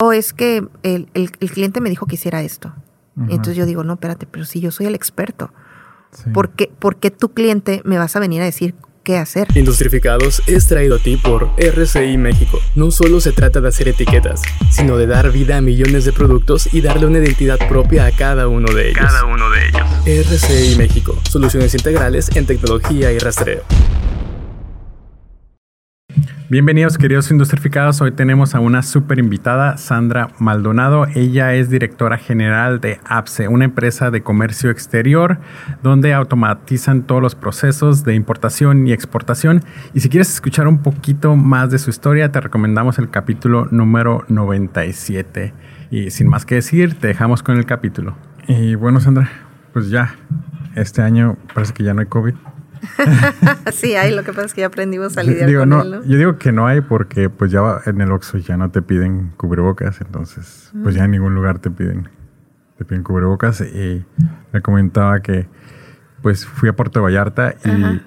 o es que el, el, cliente me dijo que hiciera esto. Entonces yo digo, no, espérate, pero si yo soy el experto, ¿por, qué, ¿por qué tu cliente me vas a venir a decir qué hacer. Industrificados es traído a ti por RCI México. No solo se trata de hacer etiquetas, sino de dar vida a millones de productos y darle una identidad propia a cada uno de ellos. Cada uno de ellos. RCI México. Soluciones integrales en tecnología y rastreo. Bienvenidos queridos industrificados, hoy tenemos a una súper invitada, Sandra Maldonado. Ella es directora general de APSE, una empresa de comercio exterior donde automatizan todos los procesos de importación y exportación. Y si quieres escuchar un poquito más de su historia, te recomendamos el capítulo número 97. Y sin más que decir, te dejamos con el capítulo. Y bueno, Sandra, pues ya, este año parece que ya no hay COVID. sí hay, lo que pasa es que ya aprendimos a lidiar con él, ¿no? Yo digo que no hay porque pues ya en el Oxxo ya no te piden cubrebocas, entonces pues ya en ningún lugar te piden, te piden cubrebocas y me comentaba que pues fui a Puerto Vallarta y,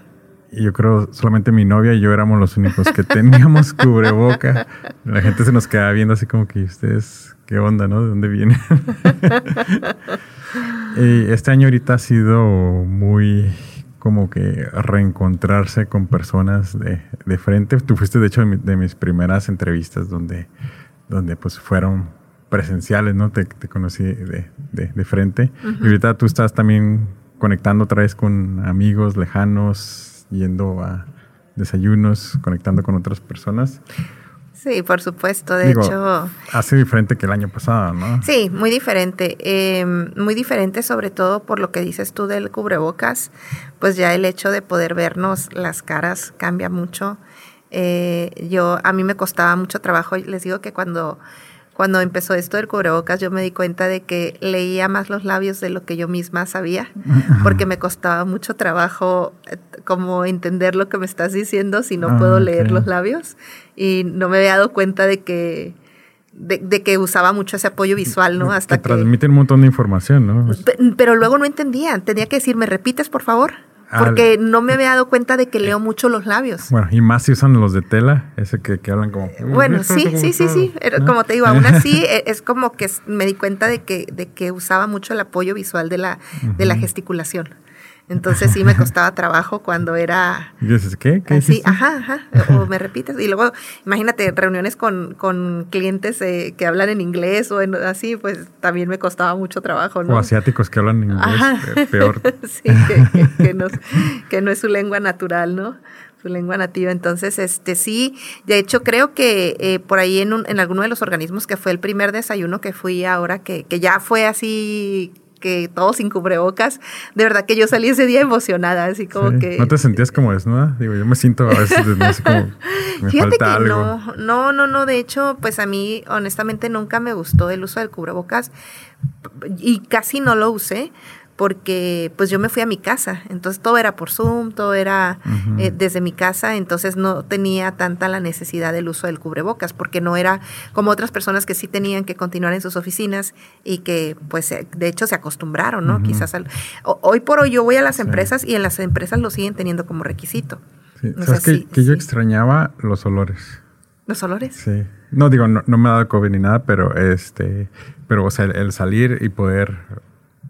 yo creo solamente mi novia y yo éramos los únicos que teníamos cubreboca. La gente se nos quedaba viendo así como que ustedes, ¿qué onda, no? ¿De dónde vienen? y este año ahorita ha sido muy como que reencontrarse con personas de, de frente. Tú fuiste, de hecho, de, mis primeras entrevistas donde, donde pues fueron presenciales, ¿no? Te, te conocí de, de frente. Y ahorita tú estás también conectando otra vez con amigos lejanos, yendo a desayunos, conectando con otras personas. Sí, por supuesto. De hecho. Hace diferente que el año pasado, ¿no? Sí, muy diferente. Em, muy diferente, sobre todo por lo que dices tú del cubrebocas. Pues ya el hecho de poder vernos las caras cambia mucho. Eh, yo, a mí me costaba mucho trabajo. Les digo que cuando cuando empezó esto del cubrebocas, yo me di cuenta de que leía más los labios de lo que yo misma sabía, porque me costaba mucho trabajo eh, como entender lo que me estás diciendo si no ah, puedo leer los labios. Y no me había dado cuenta de que, de, que usaba mucho ese apoyo visual, ¿no? Hasta que, transmiten un montón de información, ¿no? Pero luego no entendía. Tenía que decir, ¿me repites, por favor? Porque no me había dado cuenta de que leo mucho los labios. Bueno, y más si usan los de tela, ese que, que hablan como... Bueno, sí, sí, sí, sí. Como te digo, aún así e, es como que me di cuenta de que, de que usaba mucho el apoyo visual de la, de la gesticulación. Entonces sí me costaba trabajo cuando era... ¿Y dices qué? ¿Qué así, ajá, ajá. O me repites. Y luego, imagínate, reuniones con, con clientes eh, que hablan en inglés o así, pues también me costaba mucho trabajo, ¿no? O asiáticos que hablan inglés, ajá. Eh, peor. sí, que, no, que no es su lengua natural, ¿no? su lengua nativa. Entonces, este sí, de hecho creo que eh, por ahí en, un, en alguno de los organismos que fue el primer desayuno que fui ahora, que, que ya fue así que todos sin cubrebocas, de verdad que yo salí ese día emocionada, así como que... ¿No te sentías como desnuda? Digo, yo me siento a veces así como me falta algo. No, no, no, no, de hecho, pues a mí honestamente nunca me gustó el uso del cubrebocas y casi no lo usé porque pues yo me fui a mi casa, entonces todo era por Zoom, todo era eh, desde mi casa, entonces no tenía tanta la necesidad del uso del cubrebocas, porque no era como otras personas que sí tenían que continuar en sus oficinas y que pues de hecho se acostumbraron, ¿no? Quizás hoy por hoy yo voy a las empresas y en las empresas lo siguen teniendo como requisito. ¿Sabes que, yo extrañaba los olores? ¿Los olores? Sí. No digo, no, me ha dado COVID ni nada, pero este, pero o sea, el salir y poder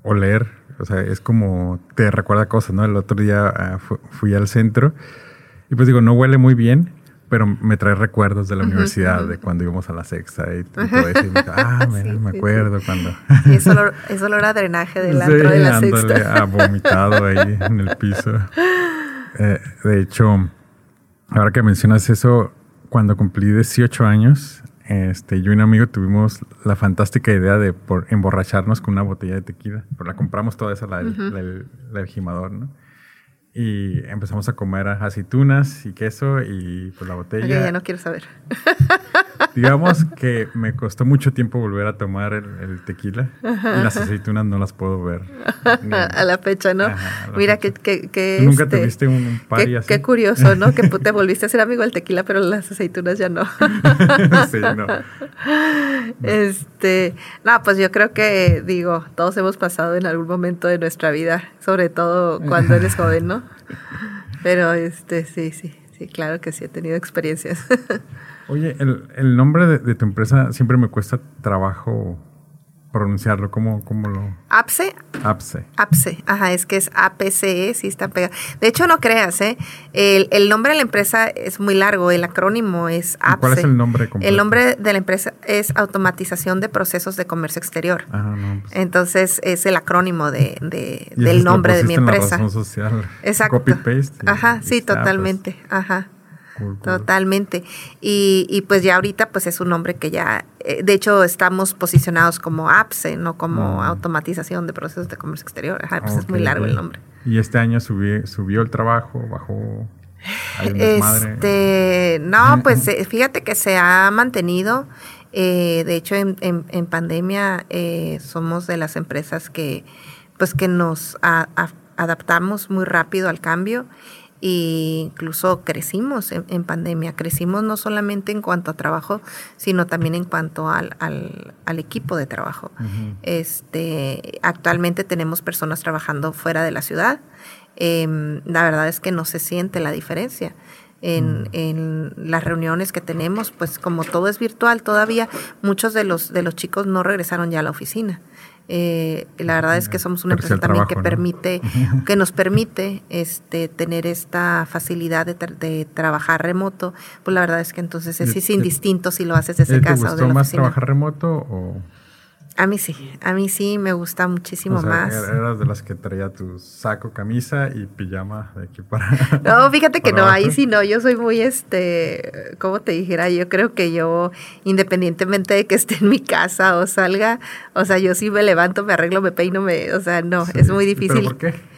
oler o sea, es como te recuerda cosas, ¿no? El otro día ah, fui al centro y pues digo, no huele muy bien, pero me trae recuerdos de la universidad, de cuando íbamos a la sexta y, todo eso. Y me, ah, me acuerdo cuando... Y es olor, es olor a drenaje del antro de la sexta. a vomitado ahí en el piso. Eh, de hecho, ahora que mencionas eso, cuando cumplí 18 años, este, yo y un amigo tuvimos la fantástica idea de por emborracharnos con una botella de tequila. Pero la compramos toda esa, la, del gimador, ¿no? Y empezamos a comer aceitunas y queso y pues la botella. ya no quiero saber. Digamos que me costó mucho tiempo volver a tomar el, tequila y las aceitunas no las puedo ver. a la fecha, ¿no? Mira que... que, nunca este, tuviste un par qué, así? Qué curioso, ¿no? que te volviste a ser amigo del tequila, pero las aceitunas ya no. sí, no. Este, no, pues yo creo que, digo, todos hemos pasado en algún momento de nuestra vida, sobre todo cuando eres joven, ¿no? Pero este, sí, sí, sí, claro que sí, he tenido experiencias. Oye, el, el nombre de, de tu empresa siempre me cuesta trabajo pronunciarlo? ¿Cómo, cómo lo...? APSE. APSE. APSE, ajá, es que es APCE, sí está pegado. De hecho, no creas, ¿eh? El, el, nombre de la empresa es muy largo, el acrónimo es APSE. ¿Cuál es el nombre completo? El nombre de la empresa es Automatización de Procesos de Comercio Exterior. Ajá, no, pues. Entonces, es el acrónimo de, de del nombre de mi empresa. En la razón social. Exacto. Copy-paste. Ajá, sí, totalmente, ajá. Totalmente. Y, y, pues ya ahorita pues es un nombre que ya, eh, de hecho estamos posicionados como APSE, no como mm. automatización de procesos de comercio exterior. Ajá, pues okay, es muy largo el nombre. ¿Y este año subí, subió el trabajo, bajó? Este, no, pues eh, fíjate que se ha mantenido. Eh, de hecho, en, en, en pandemia eh, somos de las empresas que, pues, que nos a, a, adaptamos muy rápido al cambio e incluso crecimos en, en, pandemia, crecimos no solamente en cuanto a trabajo, sino también en cuanto al, al, al equipo de trabajo. Uh -huh. este, actualmente tenemos personas trabajando fuera de la ciudad. Eh, la verdad es que no se siente la diferencia. En, en, las reuniones que tenemos, pues como todo es virtual todavía, muchos de los, de los chicos no regresaron ya a la oficina. Eh, la verdad es que somos una empresa también que ¿no? permite, que nos permite este, tener esta facilidad de, tra de, trabajar remoto. Pues la verdad es que entonces es, es indistinto si lo haces desde ¿te casa gustó o de la más oficina. trabajar remoto o...? A mí sí, a mí sí me gusta muchísimo o sea, más. Eras de las que traía tu saco, camisa y pijama de aquí para. No, fíjate que no, ahí sí no. Yo soy muy, este, ¿cómo te dijera? Yo creo que yo, independientemente de que esté en mi casa o salga, o sea, yo sí me levanto, me arreglo, me peino, me, o sea, no, sí, es muy difícil. ¿Pero por qué?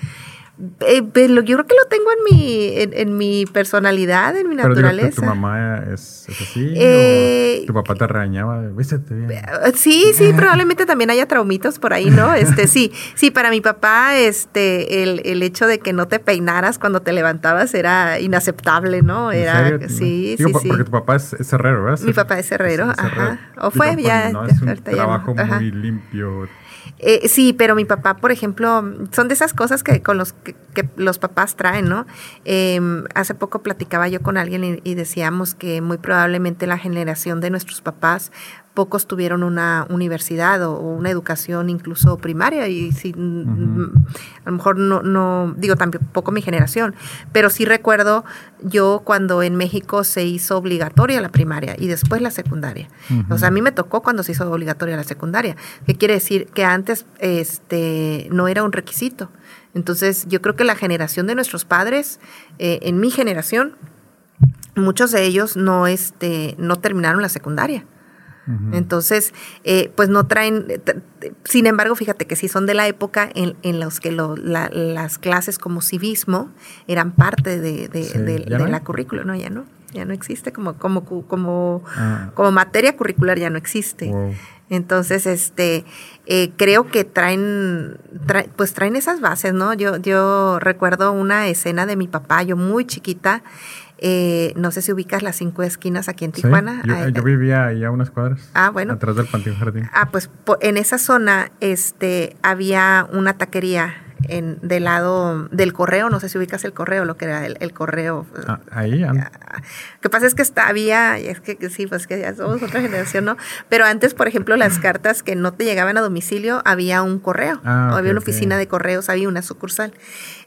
Eh, pero yo creo que lo tengo en mi, en, en mi personalidad, en mi pero naturaleza. Digo, ¿Tu mamá es, es así? Eh, ¿Tu papá te regañaba? Vístete bien. Sí, sí, probablemente también haya traumitos por ahí, ¿no? Este, sí, sí, para mi papá, este, el, el hecho de que no te peinaras cuando te levantabas era inaceptable, ¿no? Era, ¿En serio? sí, digo, sí, Porque tu papá es, es herrero, ¿verdad? Mi papá es herrero, es, es herrero. ajá. O fue, digo, ya. No, es un trabajo ya, muy limpio eh, sí, pero mi papá, por ejemplo, son de esas cosas que con los que, los papás traen, ¿no? Eh, hace poco platicaba yo con alguien y, decíamos que muy probablemente la generación de nuestros papás pocos tuvieron una universidad o, una educación incluso primaria y si, uh -huh. a lo mejor no, no, digo tampoco mi generación, pero sí recuerdo yo cuando en México se hizo obligatoria la primaria y después la secundaria. Uh -huh. O sea, a mí me tocó cuando se hizo obligatoria la secundaria, que quiere decir que antes este, no era un requisito. Entonces, yo creo que la generación de nuestros padres, eh, en mi generación, muchos de ellos no, este, no terminaron la secundaria. Uh -huh. Entonces, eh, pues no traen, sin embargo, fíjate que sí son de la época en, en los que lo, la, las clases como civismo eran parte de, de, sí, de, de no? la currícula, ¿no? Ya no, ya no existe como, como, como, ah. como materia curricular, ya no existe. Wow. Entonces, este, eh, creo que traen, tra pues traen esas bases, ¿no? Yo, yo recuerdo una escena de mi papá, yo muy chiquita, eh, no sé si ubicas las cinco esquinas aquí en Tijuana. Sí, yo, ah, yo, vivía ahí a unas cuadras. Ah, bueno. Atrás del Panteón Jardín. Ah, pues en esa zona este, había una taquería en, del lado del correo, no sé si ubicas el correo, lo que era el, el correo. Ah, ahí. Lo que pasa es que está, había, es que, sí, pues que ya somos otra generación, ¿no? Pero antes, por ejemplo, las cartas que no te llegaban a domicilio, había un correo, ah, okay, había una oficina okay. de correos, había una sucursal.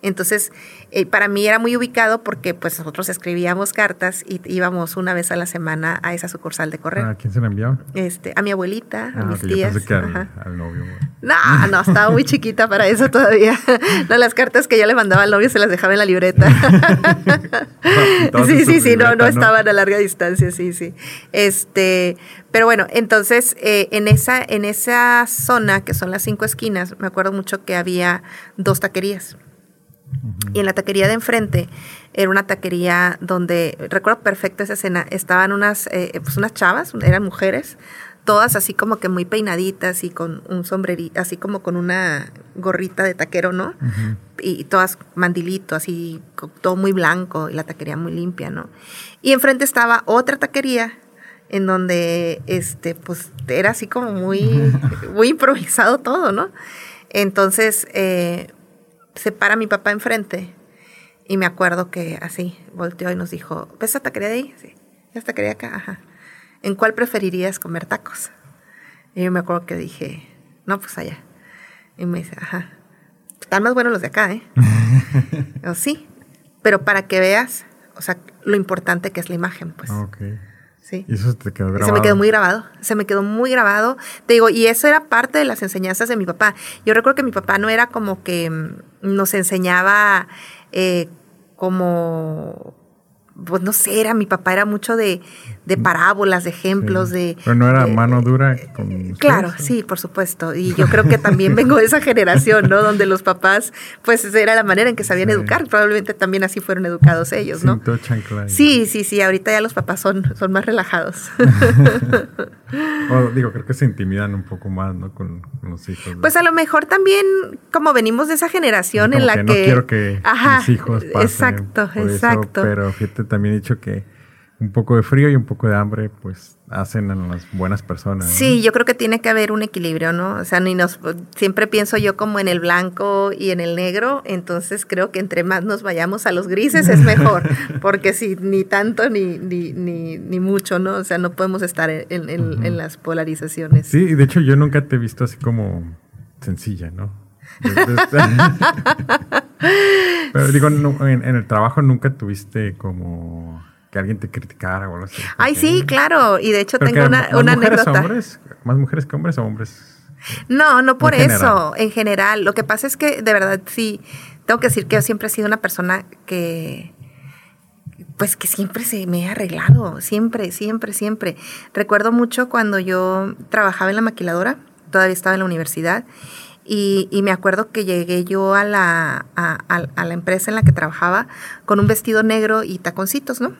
Entonces, eh, para mí era muy ubicado porque pues nosotros escribíamos cartas y íbamos una vez a la semana a esa sucursal de correo. ¿A quién se la envió? Este, a mi abuelita, a mis tías. Yo pensé que al, al, novio. No, no, estaba muy chiquita para eso todavía. No, las cartas que yo le mandaba al novio se las dejaba en la libreta. sí, sí, sí, no, no, estaban a larga distancia, sí, sí. Este, pero bueno, entonces eh, en esa, en esa zona que son las cinco esquinas, me acuerdo mucho que había dos taquerías. Y en la taquería de enfrente era una taquería donde, recuerdo perfecto esa escena, estaban unas, eh, pues unas chavas, eran mujeres, todas así como que muy peinaditas y con un sombrerito, así como con una gorrita de taquero, ¿no? Uh -huh. Y todas mandilito, así, todo muy blanco y la taquería muy limpia, ¿no? Y enfrente estaba otra taquería en donde, este, pues era así como muy, muy improvisado todo, ¿no? Entonces, eh, se para mi papá enfrente y me acuerdo que así volteó y nos dijo, ¿ves esa taquería de ahí? Sí, esa taquería acá, ajá. ¿en cuál preferirías comer tacos? Y yo me acuerdo que dije, no, pues allá. Y me dice, ajá, están más buenos los de acá, ¿eh? o sí, pero para que veas, o sea, lo importante que es la imagen, pues. Ok. Sí. Y eso te quedó grabado. Se me quedó muy grabado, se me quedó muy grabado. Te digo, y eso era parte de las enseñanzas de mi papá. Yo recuerdo que mi papá no era como que mm, nos enseñaba eh, como pues no sé, era mi papá era mucho de, de parábolas, de ejemplos, de... Pero no era de- mano dura con Claro, ustedes, sí, por supuesto. Y yo creo que también vengo de esa generación, ¿no? Donde los papás, pues era la manera en que sabían Sí. educar. Probablemente también así fueron educados ellos, ¿no? Sí, sí, sí. Ahorita ya los papás son, son más relajados. O, digo, creo que se intimidan un poco más, ¿no? Con, con los hijos. ¿no? Pues a lo mejor también, como venimos de esa generación Como en la que que. no quiero que Ajá, mis hijos pasen Exacto, por eso, exacto. pero fíjate, también he dicho que un poco de frío y un poco de hambre, pues hacen a las buenas personas. ¿no? Sí, yo creo que tiene que haber un equilibrio, ¿no? O sea, ni nos, siempre pienso yo como en el blanco y en el negro, entonces creo que entre más nos vayamos a los grises es mejor, porque si ni tanto ni, ni, ni, ni mucho, ¿no? O sea, no podemos estar en, en- las polarizaciones. Sí, y de hecho yo nunca te he visto así como sencilla, ¿no? Pero digo, en el trabajo nunca tuviste como que alguien te criticara o algo así. Ay, sí, claro, y de hecho Pero tengo una, más una mujeres anécdota. Hombres, ¿Más mujeres que hombres o hombres? No, no por En general. eso, en general. Lo que pasa es que de verdad sí, tengo que decir que yo siempre he sido una persona que, pues que siempre se me ha arreglado, siempre, siempre, siempre. Recuerdo mucho cuando yo trabajaba en la maquiladora, todavía estaba en la universidad, y, y me acuerdo que llegué yo a la, a, a- a la empresa en la que trabajaba con un vestido negro y taconcitos, ¿no?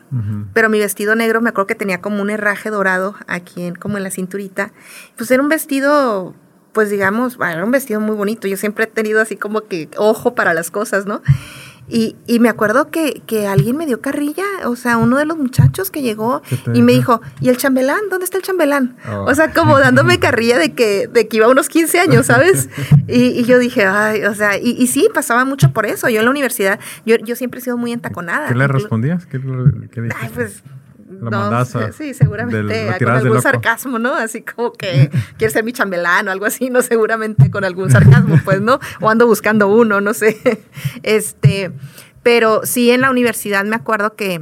Pero mi vestido negro me acuerdo que tenía como un herraje dorado aquí en, como en la cinturita. Pues era un vestido, pues digamos, bueno, era un vestido muy bonito. Yo siempre he tenido así como que ojo para las cosas, ¿no? Y, y me acuerdo que, que alguien me dio carrilla, o sea, uno de los muchachos que llegó ¿Qué te y me dijo? ¿y el chambelán? ¿Dónde está el chambelán? Oh. O sea, como dándome carrilla de que, de que iba a unos 15 años, ¿sabes? Y, y yo dije, ay, o sea, y, y sí, pasaba mucho por eso. Yo en la universidad, yo, yo siempre he sido muy entaconada. ¿Qué le respondías? ¿Qué, qué Ay, pues. Lo no, mandabas a- sí, seguramente. del- con algún sarcasmo, ¿no? Así como que quieres ser mi chambelán o algo así, ¿no? Seguramente con algún sarcasmo, pues, ¿no? O ando buscando uno, no sé. Este, pero sí en la universidad me acuerdo que.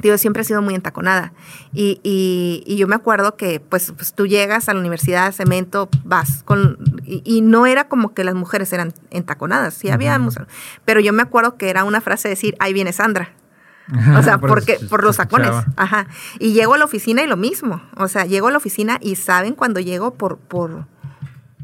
Digo, siempre he sido muy entaconada. Y, y- y yo me acuerdo que, pues, pues, tú llegas a la universidad, cemento, vas con. Y, y no era como que las mujeres eran entaconadas, sí había. Pero yo me acuerdo que era una frase de decir, ahí viene Sandra. O sea, Por porque, por los escuchaba. Ajá. Y llego a la oficina y lo mismo. O sea, llego a la oficina y saben cuando llego por, por,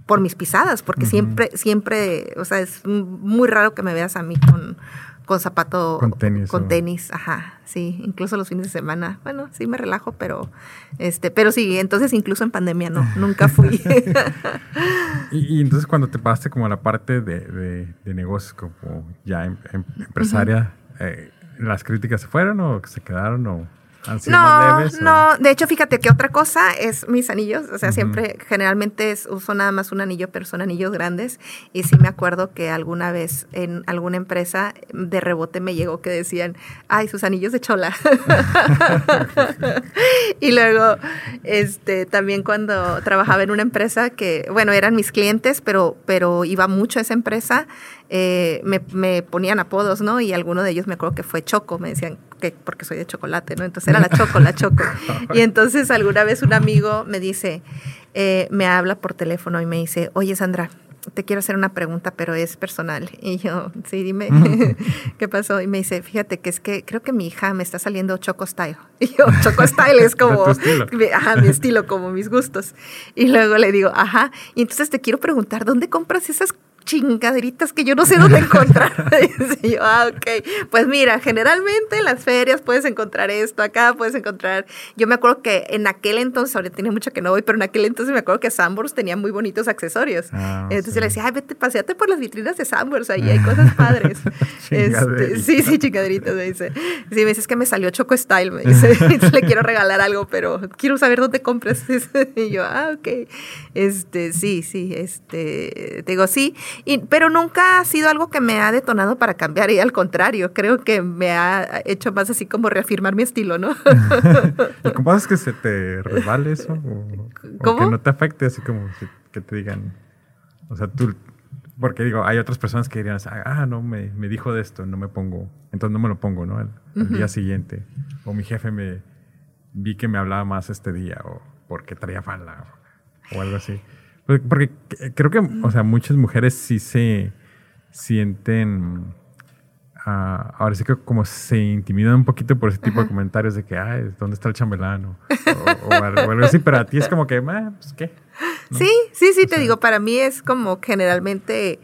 por mis pisadas, porque siempre, siempre, o sea, es muy raro que me veas a mí con, con zapato. Con tenis, Con o- tenis, ajá. Sí, incluso los fines de semana. Bueno, sí me relajo, pero, este, pero sí, entonces incluso en pandemia no, nunca fui. Y, y entonces cuando te pasaste como a la parte de, de, de negocios, como ya em- em- empresaria, eh, ¿las críticas se fueron o se quedaron o han sido más No, leves? no, de hecho, fíjate que otra cosa es mis anillos, o sea, siempre, generalmente es- uso nada más un anillo, pero son anillos grandes, y sí me acuerdo que alguna vez en alguna empresa de rebote me llegó que decían, ay, sus anillos de chola. y luego, este, también cuando trabajaba en una empresa que, bueno, eran mis clientes, pero, pero iba mucho a esa empresa, eh, me, me ponían apodos, ¿no? Y alguno de ellos me acuerdo que fue Choco, me decían que porque soy de chocolate, ¿no? Entonces era la Choco, la Choco. Y entonces alguna vez un amigo me dice, eh, me habla por teléfono y me dice, oye Sandra, te quiero hacer una pregunta, pero es personal. Y yo, sí, dime, ¿qué pasó? Y me dice, fíjate que es que creo que mi hija me está saliendo Choco Style. Y yo, Choco Style es como, mi- ajá, mi estilo, como mis gustos. Y luego le digo, ajá, y entonces te quiero preguntar, ¿dónde compras esas chingaderitas que yo no sé dónde encontrar? y yo, ah, ok. Pues mira, generalmente en las ferias puedes encontrar esto, acá puedes encontrar. Yo me acuerdo que en aquel entonces, ahorita tiene mucho que no voy, pero en aquel entonces me acuerdo que Sambors tenía muy bonitos accesorios. Ah, entonces sí. yo le decía, ay, vete, paseate por las vitrinas de Sambors, ahí hay cosas padres. este, sí, sí, chingaderitas, me dice. Sí, me dice, es que me salió Choco Style, me dice. Le quiero regalar algo, pero quiero saber dónde compras. y yo, ah, ok. Este, sí, sí, este, te digo, sí. Y, pero nunca ha sido algo que me ha detonado para cambiar y al contrario, creo que me ha hecho más así como reafirmar mi estilo, ¿no? ¿Cómo haces que se te revale eso? O, que no te afecte, así como que te digan, o sea, tú, porque digo, hay otras personas que dirían, ah, no, me, me, dijo de esto, no me pongo, entonces no me lo pongo, ¿no? Al, día siguiente. O mi jefe me, vi que me hablaba más este día, o porque traía falda, o algo así. Porque creo que, o sea, muchas mujeres sí se sienten, uh, ahora sí que como se intimidan un poquito por ese tipo de comentarios de que, ay, ¿dónde está el chambelán? O, algo, así, pero a ti es como que, ah, pues qué. Sí, sí, sí, te digo, para mí es como generalmente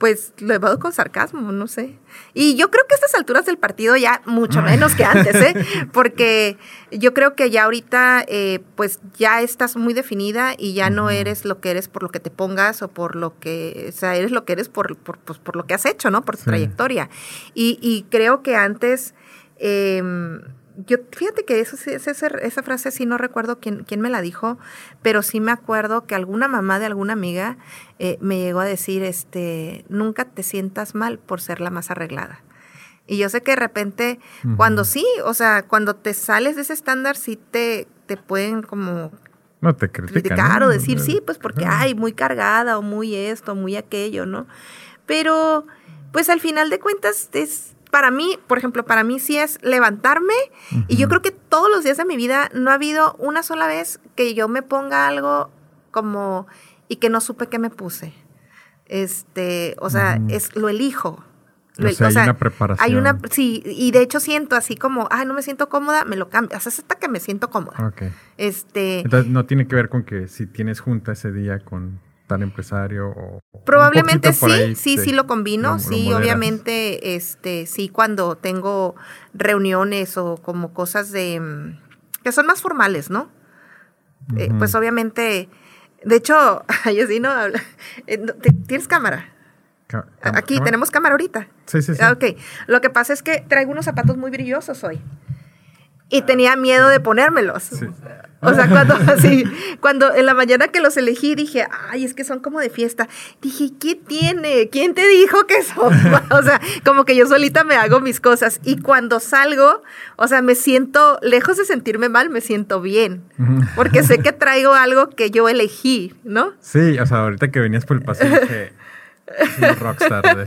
pues lo he con sarcasmo, no sé. Y yo creo que a estas alturas del partido ya mucho menos que antes, ¿eh? Porque yo creo que ya ahorita, eh, pues ya estás muy definida y ya no eres lo que eres por lo que te pongas o por lo que, o sea, eres lo que eres por, por, pues, por lo que has hecho, ¿no? Por tu trayectoria. Y, y, creo que antes... Eh, yo, fíjate que eso, esa, esa frase sí no recuerdo quién, quién, me la dijo, pero sí me acuerdo que alguna mamá de alguna amiga eh, me llegó a decir, este, nunca te sientas mal por ser la más arreglada. Y yo sé que de repente, cuando sí, o sea, cuando te sales de ese estándar, sí te, te pueden como no te criticar o decir, sí, pues porque, ay, muy cargada o muy esto, muy aquello, ¿no? Pero, pues al final de cuentas es para mí, por ejemplo, para mí sí es levantarme y yo creo que todos los días de mi vida no ha habido una sola vez que yo me ponga algo como y que no supe qué me puse. Este, o sea, es lo elijo. o, sea, hay una preparación. Hay una, sí, y de hecho siento así como, ay, no me siento cómoda, me lo cambio. O sea, es hasta que me siento cómoda. Ok. Este. Entonces, no tiene que ver con que si tienes junta ese día con tal empresario o probablemente sí sí sí lo combino sí obviamente este sí cuando tengo reuniones o como cosas de mm, que son más formales no eh, pues obviamente de hecho yo sí no eh, tienes cámara. Aquí tenemos cámara ahorita. Sí sí sí. Ah, ok. Lo que pasa es que traigo unos zapatos muy brillosos hoy. Y tenía miedo de ponérmelos. Sí. O sea, cuando así, cuando en la mañana que los elegí dije, ay, es que son como de fiesta. Dije, ¿qué tiene? ¿Quién te dijo que son? o sea, como que yo solita me hago mis cosas. Y cuando salgo, o sea, me siento, lejos de sentirme mal, me siento bien. Porque sé que traigo algo que yo elegí, ¿no? Sí, o sea, ahorita que venías por el paseo dije, rockstar.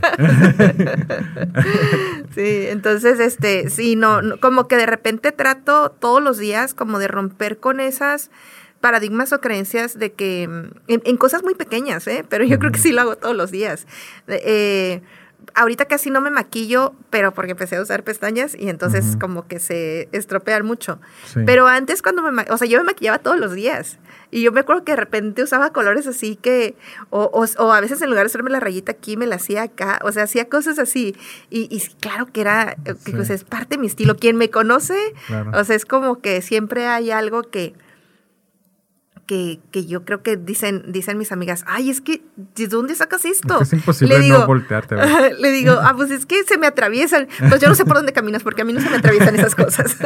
sí, entonces, este, sí, no, como que de repente trato todos los días como de romper con esas paradigmas o creencias de que, mm, en, cosas muy pequeñas, ¿eh? pero yo creo que sí lo hago todos los días. Eh, ahorita casi no me maquillo, pero porque empecé a usar pestañas y entonces como que se estropean mucho. Pero antes cuando me, o sea, yo me maquillaba todos los días y yo me acuerdo que de repente usaba colores así que, o, o, a veces en lugar de hacerme la rayita aquí, me la hacía acá, o sea, hacía cosas así. Y, y claro que era, que pues es parte de mi estilo. Quien me conoce, o sea, es como que siempre hay algo que que, que, yo creo que dicen, dicen mis amigas, ay, es que, ¿de dónde sacas esto? Es imposible le digo, no voltearte. Le digo, ah, pues es que se me atraviesan. Pues yo no sé por dónde caminas, porque a mí no se me atraviesan esas cosas.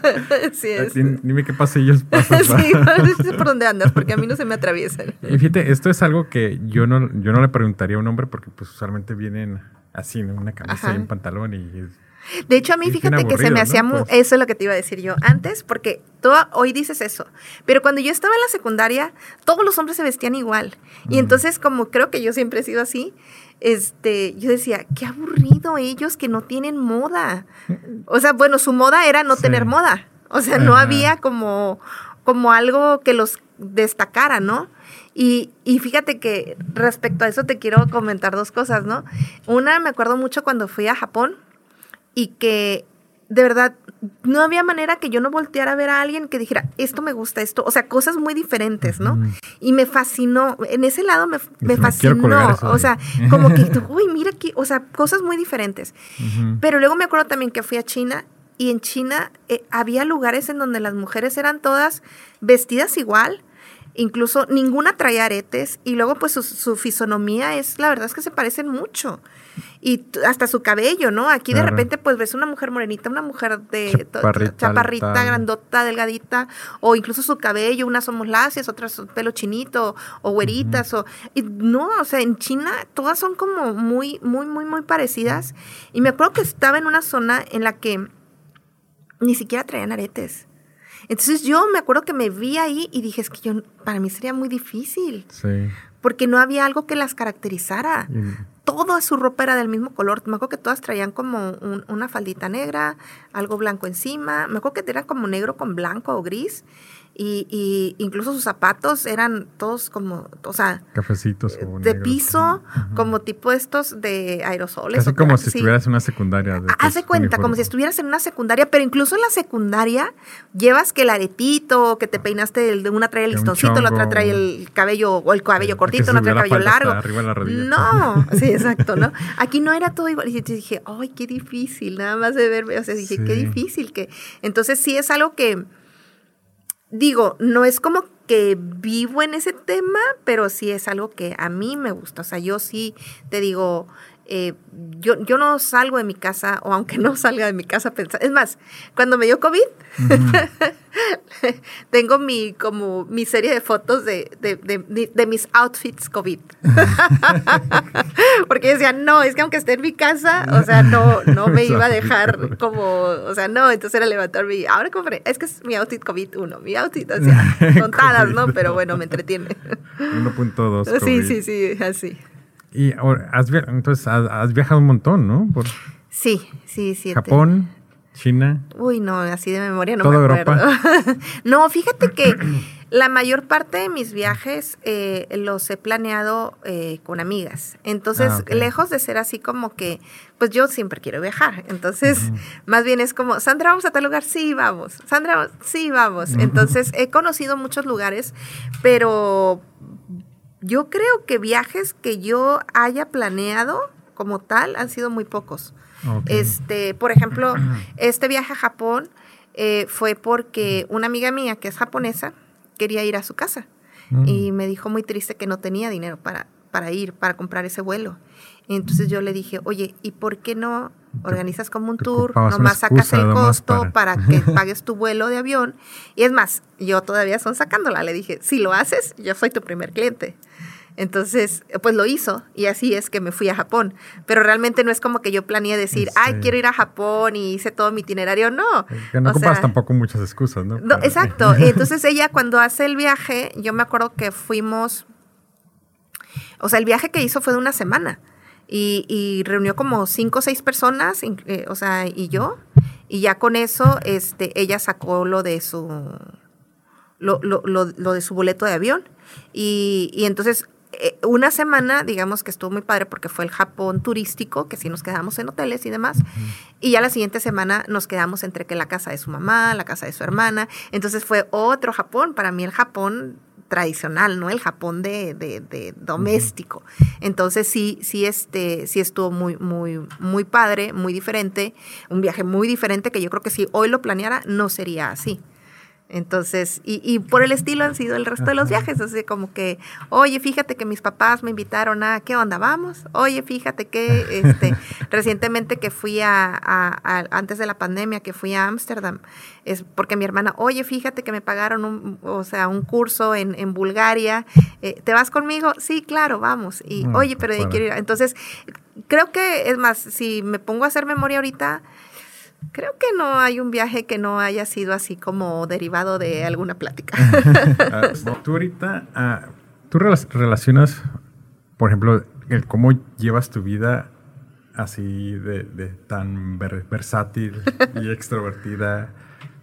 sí, es. Dime qué pasillos pasas. sí, no sé por dónde andas, porque a mí no se me atraviesan. Y fíjate, esto es algo que yo no, yo no le preguntaría a un hombre, porque pues usualmente vienen así, en una camisa y un pantalón y de hecho, a mí fíjate que se me hacía muy... Pues eso es lo que te iba a decir yo antes, porque tú hoy dices eso, pero cuando yo estaba en la secundaria, todos los hombres se vestían igual. Y entonces, como creo que yo siempre he sido así, este, yo decía, qué aburrido ellos que no tienen moda. O sea, bueno, su moda era no tener moda. O sea, no había como, como algo que los destacara, ¿no? Y, y, fíjate que respecto a eso te quiero comentar dos cosas, ¿no? Una, me acuerdo mucho cuando fui a Japón y que de verdad no había manera que yo no volteara a ver a alguien que dijera, esto me gusta, esto, o sea, cosas muy diferentes, ¿no? Y me fascinó, en ese lado me, me fascinó, o sea, como que, uy, mira aquí, o sea, cosas muy diferentes. Pero luego me acuerdo también que fui a China y en China eh, había lugares en donde las mujeres eran todas vestidas igual, incluso ninguna traía aretes y luego pues su, fisonomía es, la verdad es que se parecen mucho. Y hasta su cabello, ¿no? Aquí de repente pues ves una mujer morenita, una mujer de chaparrita, grandota, delgadita, o incluso su cabello, unas somos lacias, otras pelo chinito, o güeritas, o... Y no, o sea, en China todas son como muy, muy, muy, muy parecidas. Y me acuerdo que estaba en una zona en la que ni siquiera traían aretes. Entonces yo me acuerdo que me vi ahí y dije, es que yo, para mí sería muy difícil. Sí. Porque no había algo que las caracterizara. Toda su ropa era del mismo color. Me acuerdo que todas traían como una faldita negra, algo blanco encima. Me acuerdo que era como negro con blanco o gris y, incluso sus zapatos eran todos como, o sea, cafecitos de piso, como tipo estos de aerosoles. Así como si estuvieras en una secundaria. Hace cuenta, como si estuvieras en una secundaria, pero incluso en la secundaria llevas que el aretito, que te peinaste, el de una trae el listoncito, la otra trae el cabello, o el cabello cortito, la otra trae el cabello largo. no, sí, exacto, ¿no? Aquí no era todo igual. Y dije, ay, qué difícil, nada más de verme, o sea, dije, qué difícil que... Entonces sí es algo que digo, no es como que vivo en ese tema, pero sí es algo que a mí me gusta. O sea, yo sí te digo, eh, yo, yo no salgo de mi casa, o aunque no salga de mi casa, pensar. Es más, cuando me dio COVID, tengo mi, como, mi serie de fotos de, de, mis outfits COVID. Porque decía, no, es que aunque esté en mi casa, o sea, no, no me iba a dejar como, o sea, no, entonces era levantarme y ahora compré, es que es mi outfit COVID 1, mi outfit, o sea, contadas, ¿no? Pero bueno, me entretiene. 1.2. Sí, sí, sí, así. Y has, entonces has, viajado un montón, ¿no? Por sí, sí, sí. Japón, China. Uy, no, así de memoria no me acuerdo. no, fíjate que la mayor parte de mis viajes eh, los he planeado eh, con amigas. Entonces, ah, lejos de ser así como que, pues yo siempre quiero viajar. Entonces, más bien es como, Sandra, vamos a tal lugar, sí, vamos. Sandra, sí, vamos. Entonces, he conocido muchos lugares, pero yo creo que viajes que yo haya planeado como tal han sido muy pocos. Este, por ejemplo, este viaje a Japón eh, fue porque una amiga mía que es japonesa quería ir a su casa mm. y me dijo muy triste que no tenía dinero para, para ir, para comprar ese vuelo. entonces yo le dije, oye, ¿y por qué no organizas como un tour, nomás sacas el costo para... que pagues tu vuelo de avión. Y es más, yo todavía son sacándola. Le dije, si lo haces, yo soy tu primer cliente. Entonces, pues lo hizo y así es que me fui a Japón. Pero realmente no es como que yo planeé decir, ay, quiero ir a Japón y hice todo mi itinerario. No. Que no ocupas tampoco muchas excusas, ¿no? no exacto. Entonces ella cuando hace el viaje, yo me acuerdo que fuimos, o sea, el viaje que hizo fue de una semana y, reunió como cinco o seis personas, eh, o sea, y yo, y ya con eso, este, ella sacó lo de su, lo, lo, lo, de su boleto de avión. Y, y entonces eh, una semana, digamos que estuvo muy padre porque fue el Japón turístico, que sí nos quedamos en hoteles y demás. Y ya la siguiente semana nos quedamos entre que la casa de su mamá, la casa de su hermana. Entonces fue otro Japón. Para mí el Japón tradicional, ¿no? El Japón de, de, doméstico. Entonces sí, sí, este, sí estuvo muy, muy, muy padre, muy diferente, un viaje muy diferente que yo creo que si hoy lo planeara no sería así. Entonces, y, y, por el estilo han sido el resto de los viajes, así como que, oye, fíjate que mis papás me invitaron a, ¿qué onda? Vamos. Oye, fíjate que, este, recientemente que fui a, antes de la pandemia, que fui a Ámsterdam, es porque mi hermana, oye, fíjate que me pagaron un, o sea, un curso en, en Bulgaria, eh, ¿te vas conmigo? Sí, claro, vamos. Y, mm, oye, pero quiero ir. Entonces, creo que, es más, si me pongo a hacer memoria ahorita, Creo que no hay un viaje que no haya sido así como derivado de alguna plática. Ah, tú ahorita, ah, tú relacionas, por ejemplo, el cómo llevas tu vida así de, tan versátil y extrovertida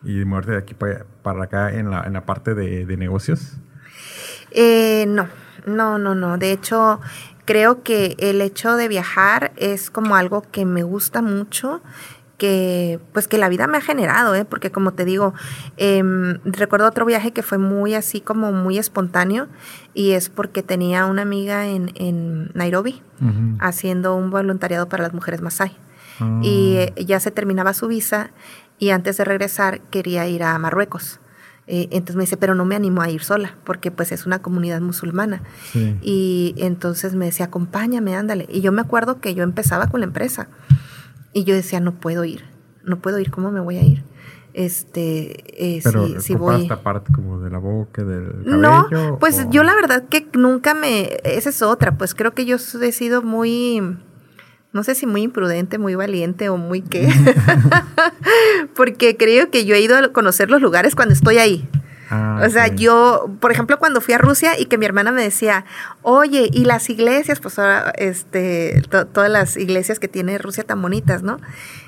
y de moverte de aquí para, acá en la, en la parte de, negocios? Eh, no, no, no, no. De hecho, creo que el hecho de viajar es como algo que me gusta mucho que pues que la vida me ha generado, ¿eh? porque como te digo, em, recuerdo otro viaje que fue muy así como muy espontáneo y es porque tenía una amiga en, en Nairobi haciendo un voluntariado para las mujeres Masai y ah. ya se terminaba su visa y antes de regresar quería ir a Marruecos Eh, entonces me dice, pero no me animo a ir sola, porque pues es una comunidad musulmana. Sí. Y entonces me decía, acompáñame, ándale. Y yo me acuerdo que yo empezaba con la empresa y yo decía, no puedo ir, no puedo ir, ¿cómo me voy a ir? Este, eh, Pero si, si voy... esta parte como de la boca, del cabello. No, pues o- yo la verdad que nunca me... Esa es otra, pues creo que yo he sido muy... No sé si muy imprudente, muy valiente o muy qué. Porque creo que yo he ido a conocer los lugares cuando estoy ahí. Ah, O sea, yo, por ejemplo, cuando fui a Rusia y que mi hermana me decía, oye, y las iglesias, pues ahora, este, to- todas las iglesias que tiene Rusia tan bonitas, ¿no?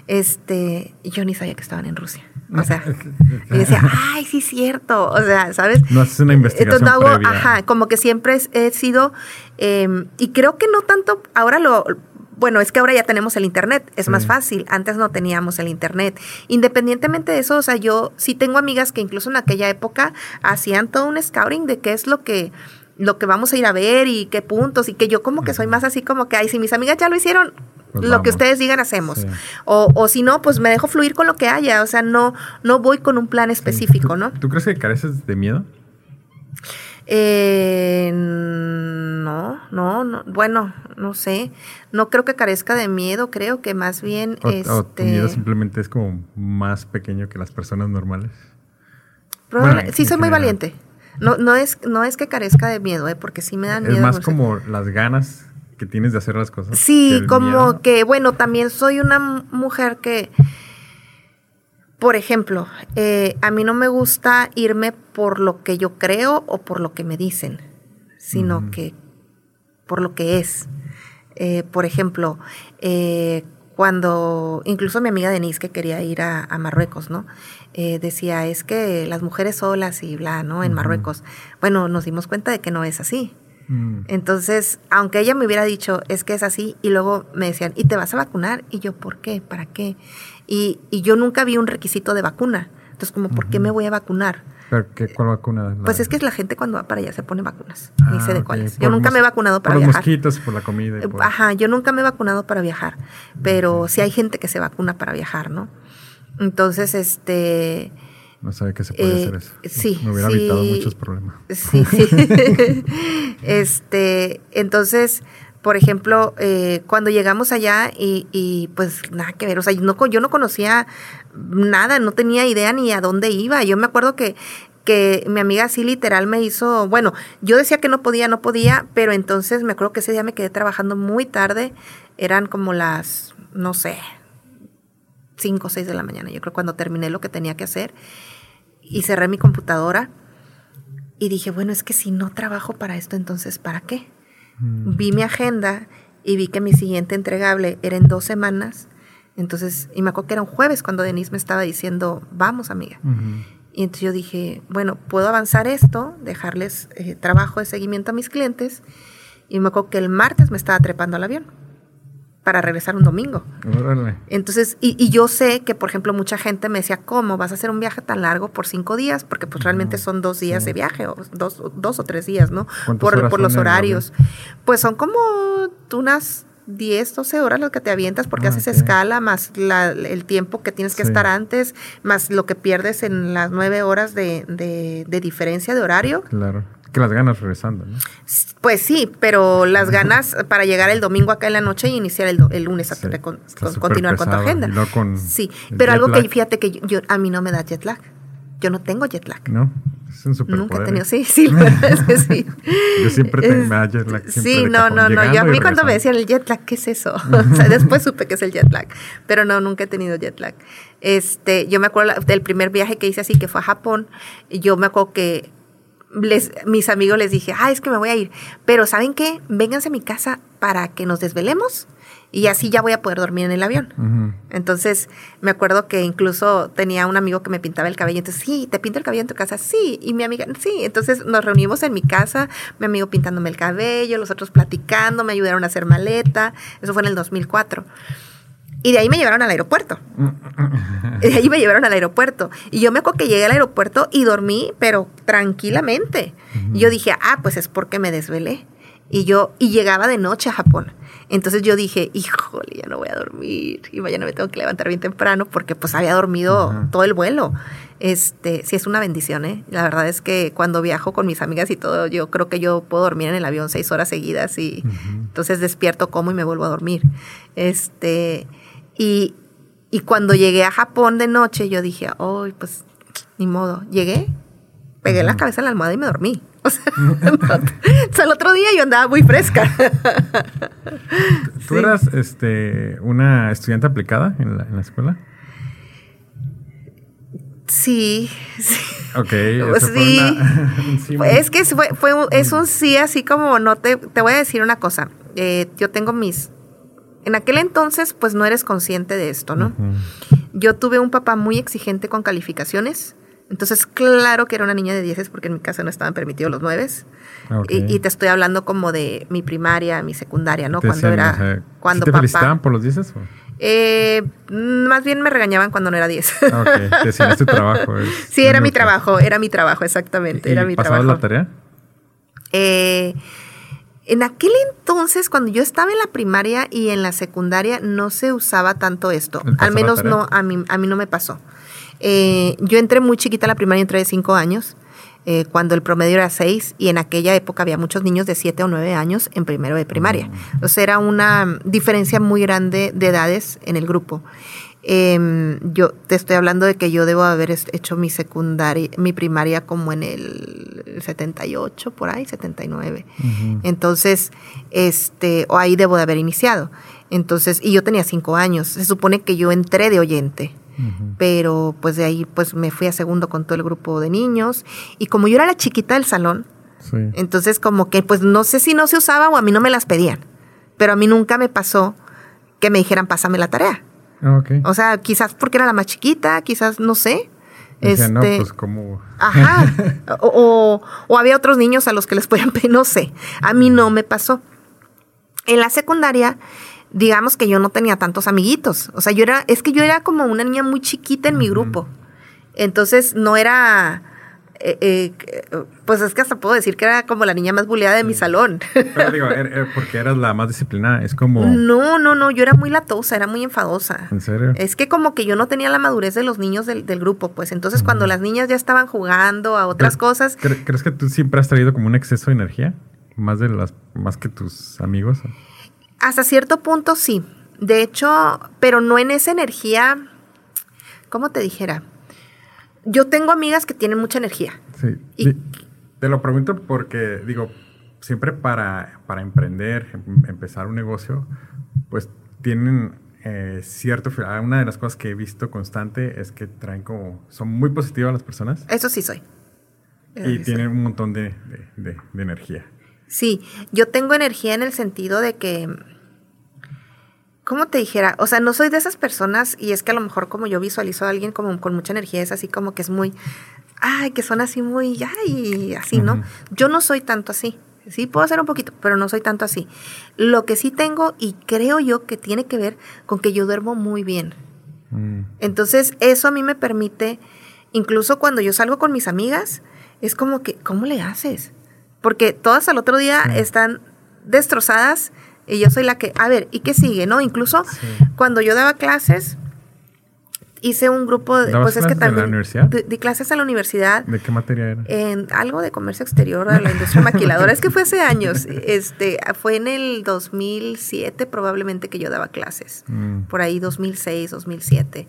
Este, yo ni sabía que estaban en Rusia. O sea, y decía, ay, sí, cierto. O sea, ¿sabes? No haces una investigación Entonces no hago, previa. ajá, como que siempre he sido, eh, y creo que no tanto, ahora lo, bueno, es que ahora ya tenemos el internet, es más Sí. fácil, antes no teníamos el internet. Independientemente de eso, o sea, yo sí tengo amigas que incluso en aquella época hacían todo un scouting de qué es lo que lo que vamos a ir a ver y qué puntos y que yo como que soy más así como que, ay, si mis amigas ya lo hicieron, Pues lo que ustedes digan hacemos. Sí. O, o si no, pues me dejo fluir con lo que haya, o sea, no, no voy con un plan específico, ¿Tú- ¿no? ¿Tú crees que careces de miedo? Eh, no, no, no, bueno, no sé. No creo que carezca de miedo, creo que más bien O, este o tu miedo simplemente es como más pequeño que las personas normales? probable- bueno, en- sí soy muy valiente. No, no es, no es que carezca de miedo, eh, porque sí me dan Es miedo. más no sé. como las ganas que tienes de hacer las cosas. Sí, como miedo. que, bueno, también soy una mujer que, por ejemplo, eh, a mí no me gusta irme por lo que yo creo o por lo que me dicen, sino que por lo que es. Eh, por ejemplo, eh, cuando incluso mi amiga Denise que quería ir a, a Marruecos, ¿no? Eh, decía, es que las mujeres solas y bla, ¿no? En. Marruecos. Bueno, nos dimos cuenta de que no es así. Mm. Entonces, aunque ella me hubiera dicho, es que es así, y luego me decían, ¿y te vas a vacunar? Y yo, ¿por qué? ¿Para qué? Y, y yo nunca vi un requisito de vacuna. Entonces, como, ¿por qué me voy a vacunar? ¿Pero qué, cuál vacuna? Pues es que la gente cuando va para allá se pone vacunas. Ni Ah, sé de cuáles. Yo nunca me he vacunado para por los viajar. mosquitos, por la comida. y Eh, por- Ajá, yo nunca me he vacunado para viajar, pero sí hay gente que se vacuna para viajar, ¿no? Entonces, este, No sabe que se puede Eh, hacer eso. sí, Me hubiera sí. evitado muchos problemas. Sí, sí. este, entonces, por ejemplo, eh, cuando llegamos allá y, y, pues nada que ver, o sea, yo no, yo no conocía nada, no tenía idea ni a dónde iba. Yo me acuerdo que, que mi amiga así literal me hizo, bueno, yo decía que no podía, no podía, pero entonces me acuerdo que ese día me quedé trabajando muy tarde, eran como las, no sé, 5 o 6 de la mañana, yo creo cuando terminé lo que tenía que hacer y cerré mi computadora y dije, bueno, es que si no trabajo para esto, entonces ¿para qué? Mm. Vi mi agenda y vi que mi siguiente entregable era en dos semanas. Entonces, y me acuerdo que era un jueves cuando Denise me estaba diciendo, vamos amiga. Y entonces yo dije, bueno, puedo avanzar esto, dejarles eh, trabajo de seguimiento a mis clientes. Y me acuerdo que el martes me estaba trepando al avión para regresar un domingo. Órale. Entonces, y, y yo sé que, por ejemplo, mucha gente me decía, ¿cómo vas a hacer un viaje tan largo por cinco días? Porque pues realmente son dos días sí. de viaje, o dos, dos o tres días, ¿no? ¿Cuántas Por, los horarios. Pues son como unas 10, 12 horas las que te avientas porque Ah, haces escala, más la- el tiempo que tienes que Sí. estar antes, más lo que pierdes en las nueve horas de, de- de diferencia de horario. Claro. Que las ganas regresando, ¿no? Pues sí, pero las ganas para llegar el domingo acá en la noche y iniciar el, do- el lunes a Sí, con- con- continuar con tu agenda. y luego con sí, pero algo que fíjate que yo, yo- a mí no me da jet lag. Yo no tengo jet lag. ¿No? Es un superpoder. Nunca he tenido, ¿eh? sí, sí, la verdad es que sí. Yo siempre te- Es- me da jet lag, Sí, no, no, no. Yo a mí cuando me decían el jet lag, ¿qué es eso? o sea, después supe que es el jet lag. Pero no, nunca he tenido jet lag. Este, yo me acuerdo del primer viaje que hice así, que fue a Japón. Yo me acuerdo que les, mis amigos les dije, ah, es que me voy a ir. Pero ¿saben qué? Vénganse a mi casa para que nos desvelemos y así ya voy a poder dormir en el avión. Entonces, me acuerdo que incluso tenía un amigo que me pintaba el cabello. Entonces, sí, ¿te pinto el cabello en tu casa? Sí. Y mi amiga, sí. Entonces, nos reunimos en mi casa, mi amigo pintándome el cabello, los otros platicando, me ayudaron a hacer maleta. Eso fue en el 2004. Y de ahí me llevaron al aeropuerto. Y de ahí me llevaron al aeropuerto. Y yo me acuerdo que llegué al aeropuerto y dormí, pero tranquilamente. Y yo dije, ah, pues es porque me desvelé. Y yo, y llegaba de noche a Japón. Entonces yo dije, híjole, ya no voy a dormir. Y mañana me tengo que levantar bien temprano porque pues había dormido todo el vuelo. Este, sí es una bendición, ¿eh? La verdad es que cuando viajo con mis amigas y todo, yo creo que yo puedo dormir en el avión seis horas seguidas y entonces despierto como y me vuelvo a dormir. Este, y, y cuando llegué a Japón de noche, yo dije, oh, pues ni modo. Llegué, pegué la cabeza en la almohada y me dormí. O sea, el otro día yo andaba muy fresca. ¿Tú eras este, una estudiante aplicada en la, en la escuela? Sí, sí. Ok, sí. es que fue, fue es un sí así como no te, te voy a decir una cosa. Eh, yo tengo mis en aquel entonces, pues no eres consciente de esto, ¿no? Yo tuve un papá muy exigente con calificaciones. Entonces, claro que era una niña de 10 porque en mi casa no estaban permitidos los 9. Y, te estoy hablando como de mi primaria, mi secundaria, ¿no? Cuando era. cuando te felicitaban por los 10 eh, más bien me regañaban cuando no era 10. Ah, ok, decías tu trabajo. sí, era mi trabajo, era mi trabajo, exactamente. era mi ¿Pasabas la tarea? Eh, en aquel entonces, cuando yo estaba en la primaria y en la secundaria, no se usaba tanto esto. Al menos no, a mí, a mí no me pasó. Eh, yo entré muy chiquita a la primaria, entré de cinco años, eh, cuando el promedio era seis, y en aquella época había muchos niños de siete o nueve años en primero de primaria. Mm. Entonces era una diferencia muy grande de edades en el grupo. Em, yo te estoy hablando de que yo debo haber hecho mi secundaria, mi primaria como en el 78, por ahí, 79. Entonces, este, o ahí debo de haber iniciado. Entonces, y yo tenía cinco años. Se supone que yo entré de oyente pero pues de ahí pues me fui a segundo con todo el grupo de niños y como yo era la chiquita del salón, entonces como que pues no sé si no se usaba o a mí no me las pedían, pero a mí nunca me pasó que me dijeran pásame la tarea. Ah, o sea, quizás porque era la más chiquita, quizás no sé. este, no, pues como... Ajá. o, o, había otros niños a los que les podían pedir, no sé. A mí no me pasó. En la secundaria digamos que yo no tenía tantos amiguitos. O sea, yo era, es que yo era como una niña muy chiquita en mi grupo. Entonces no era, eh, eh, pues es que hasta puedo decir que era como la niña más bulleada de mi salón. Pero digo, er, er, porque eras la más disciplinada, es como... No, no, no, yo era muy latosa, era muy enfadosa. ¿En serio? Es que como que yo no tenía la madurez de los niños del, grupo, pues entonces cuando las niñas ya estaban jugando a otras cosas... ¿Crees que tú siempre has traído como un exceso de energía? Más de las, más que tus amigos. Hasta cierto punto sí. De hecho, pero no en esa energía, ¿cómo te dijera? Yo tengo amigas que tienen mucha energía. Sí. te lo pregunto porque, digo, siempre para, para emprender, em, empezar un negocio, pues tienen eh, cierto... Una de las cosas que he visto constante es que traen como... Son muy positivas las personas. Eso sí soy. y tienen un montón de energía. Sí, yo tengo energía en el sentido de que, ¿cómo te dijera? O sea, no soy de esas personas y es que a lo mejor como yo visualizo a alguien como con mucha energía, es así como que es muy, ay, que son así muy, ay, así, ¿no? Yo no soy tanto así. Sí, puedo hacer un poquito, pero no soy tanto así. Lo que sí tengo y creo yo que tiene que ver con que yo duermo muy bien. Mm. Entonces, eso a mí me permite, incluso cuando yo salgo con mis amigas, es como que, ¿cómo le haces? porque todas al otro día están destrozadas y yo soy la que, a ver, ¿y qué sigue? ¿No? Incluso cuando yo daba clases, hice un grupo de, pues es que también, en la universidad? Di, clases en la universidad. ¿De qué materia era? En algo de comercio exterior de la industria maquiladora. es que fue hace años, este, fue en el 2007 probablemente que yo daba clases, mm. por ahí 2006, 2007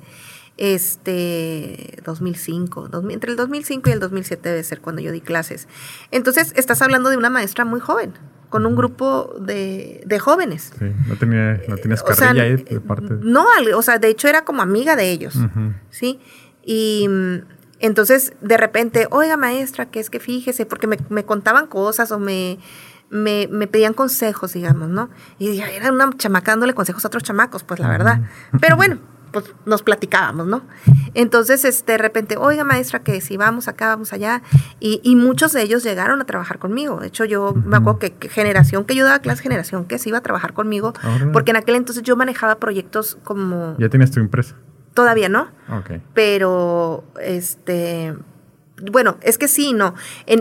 este 2005, entre el 2005 y el 2007 debe ser cuando yo di clases. Entonces, estás hablando de una maestra muy joven, con un grupo de, de jóvenes. Sí, no, tenía, no tenías carrilla ahí de parte. No, o sea, de hecho era como amiga de ellos, ¿sí? Y mm, entonces, de repente, oiga maestra, que es que fíjese, porque me, me contaban cosas o me, me, me, pedían consejos, digamos, ¿no? Y era una chamaca dándole consejos a otros chamacos, pues la verdad. Pero bueno, pues nos platicábamos, ¿no? Entonces, este, de repente, oiga maestra, que si vamos acá, vamos allá, y, y muchos de ellos llegaron a trabajar conmigo. De hecho, yo me acuerdo que, generación que yo daba clase, generación que se iba a trabajar conmigo, porque en aquel entonces yo manejaba proyectos como... ¿Ya tienes tu empresa? Todavía no. Ok. Pero, este, bueno, es que sí, no.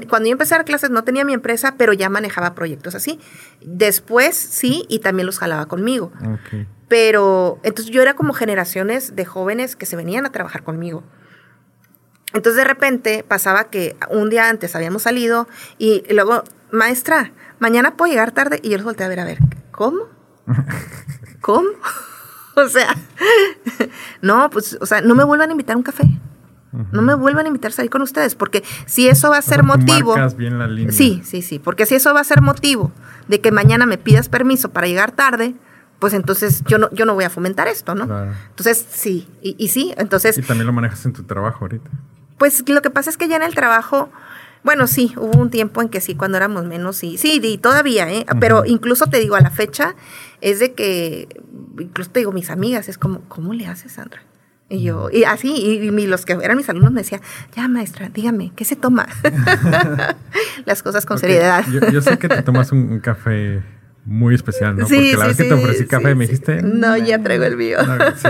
cuando yo empecé a dar clases no tenía mi empresa, pero ya manejaba proyectos así. Después sí, y también los jalaba conmigo. Okay. Pero entonces yo era como generaciones de jóvenes que se venían a trabajar conmigo. Entonces de repente pasaba que un día antes habíamos salido y, luego, maestra, mañana puedo llegar tarde y yo los volteé a ver, a ver, ¿cómo? ¿Cómo? o sea, no, pues, o sea, no me vuelvan a invitar a un café. No me vuelvan a invitar a salir con ustedes, porque si eso va a ser motivo. bien la línea. Sí, sí, sí, porque si eso va a ser motivo de que mañana me pidas permiso para llegar tarde, pues entonces yo no, yo no voy a fomentar esto, ¿no? Entonces, sí, y, y, sí, entonces... Y también lo manejas en tu trabajo ahorita. Pues lo que pasa es que ya en el trabajo, bueno, sí, hubo un tiempo en que sí, cuando éramos menos, sí, sí, y todavía, ¿eh? Pero incluso te digo, a la fecha, es de que, incluso te digo, mis amigas, es como, ¿cómo le haces, Sandra? Y yo, y así, y, los que eran mis alumnos me decían, ya maestra, dígame, ¿qué se toma? Las cosas con seriedad. Yo, sé que te tomas un, café muy especial, ¿no? Sí, Porque la vez que te ofrecí café me dijiste... No, ya traigo el mío. sí,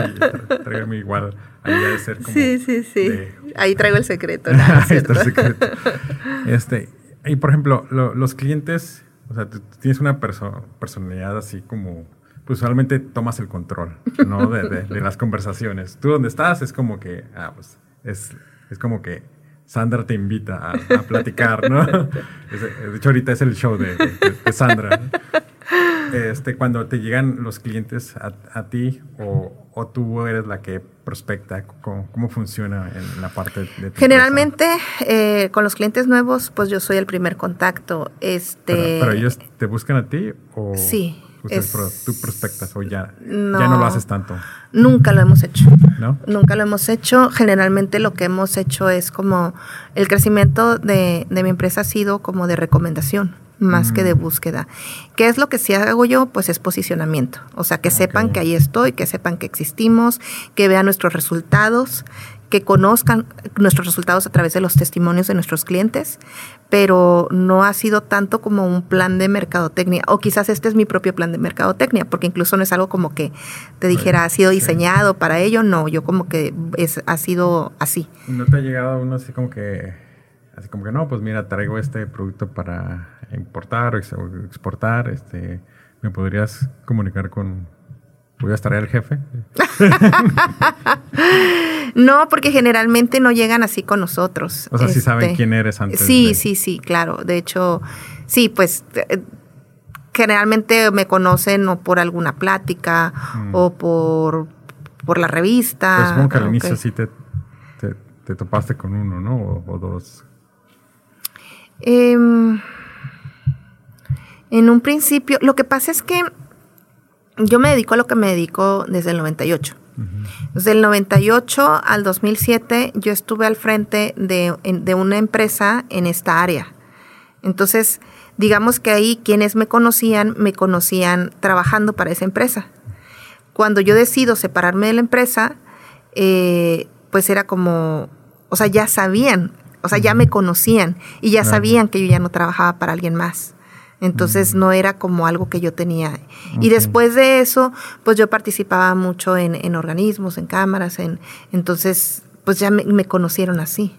traigo mi igual. Ahí debe ser como... Sí, sí, sí. Ahí traigo el secreto. Ahí está el secreto. Este, y por ejemplo, los clientes, o sea, tú tienes una personalidad así como pues usualmente tomas el control, ¿no? De, las conversaciones. Tú donde estás es como que, ah, pues, es, es como que Sandra te invita a, platicar, ¿no? de hecho, ahorita es el show de, Sandra. Este, cuando te llegan los clientes a, ti o, o, tú eres la que prospecta, ¿cómo, cómo funciona en la parte de tu Generalmente, eh, con los clientes nuevos, pues yo soy el primer contacto. Este, pero, ellos te buscan a ti o... Sí, ¿Tú prospectas o ya no, ya no lo haces tanto? Nunca lo hemos hecho. ¿No? Nunca lo hemos hecho. Generalmente lo que hemos hecho es como el crecimiento de, mi empresa ha sido como de recomendación más que de mm. búsqueda. ¿Qué es lo que sí hago yo? Pues es posicionamiento. O sea, que sepan que ahí estoy, que sepan que existimos, que vean nuestros resultados, que conozcan nuestros resultados a través de los testimonios de nuestros clientes, pero no ha sido tanto como un plan de mercadotecnia, o quizás este es mi propio plan de mercadotecnia, porque incluso no es algo como que te dijera ha sido diseñado para ello, no, yo como que es, ha sido así. ¿No te ha llegado uno así como que, así como que no, pues mira, traigo este producto para importar o exportar, este, ¿me podrías comunicar con ¿Voy a estar el jefe? no, porque generalmente no llegan así con nosotros. O sea, sí saben este, quién eres antes. Sí, sí, sí, claro. De hecho, sí, pues eh, generalmente me conocen o por alguna plática mm. o por, por la revista. Pues supongo que al inicio sí te, te, topaste con uno, ¿no? O, dos. Em, en un principio, lo que pasa es que yo me dedico a lo que me dedico desde el 98. Desde el 98 al 2007 yo estuve al frente de, de, una empresa en esta área. Entonces, digamos que ahí quienes me conocían, me conocían trabajando para esa empresa. Cuando yo decido separarme de la empresa, eh, pues era como, o sea, ya sabían, o sea, ya me conocían y ya sabían que yo ya no trabajaba para alguien más. Entonces no era como algo que yo tenía. Y después de eso, pues yo participaba mucho en, organismos, en cámaras, en, entonces pues ya me, conocieron así.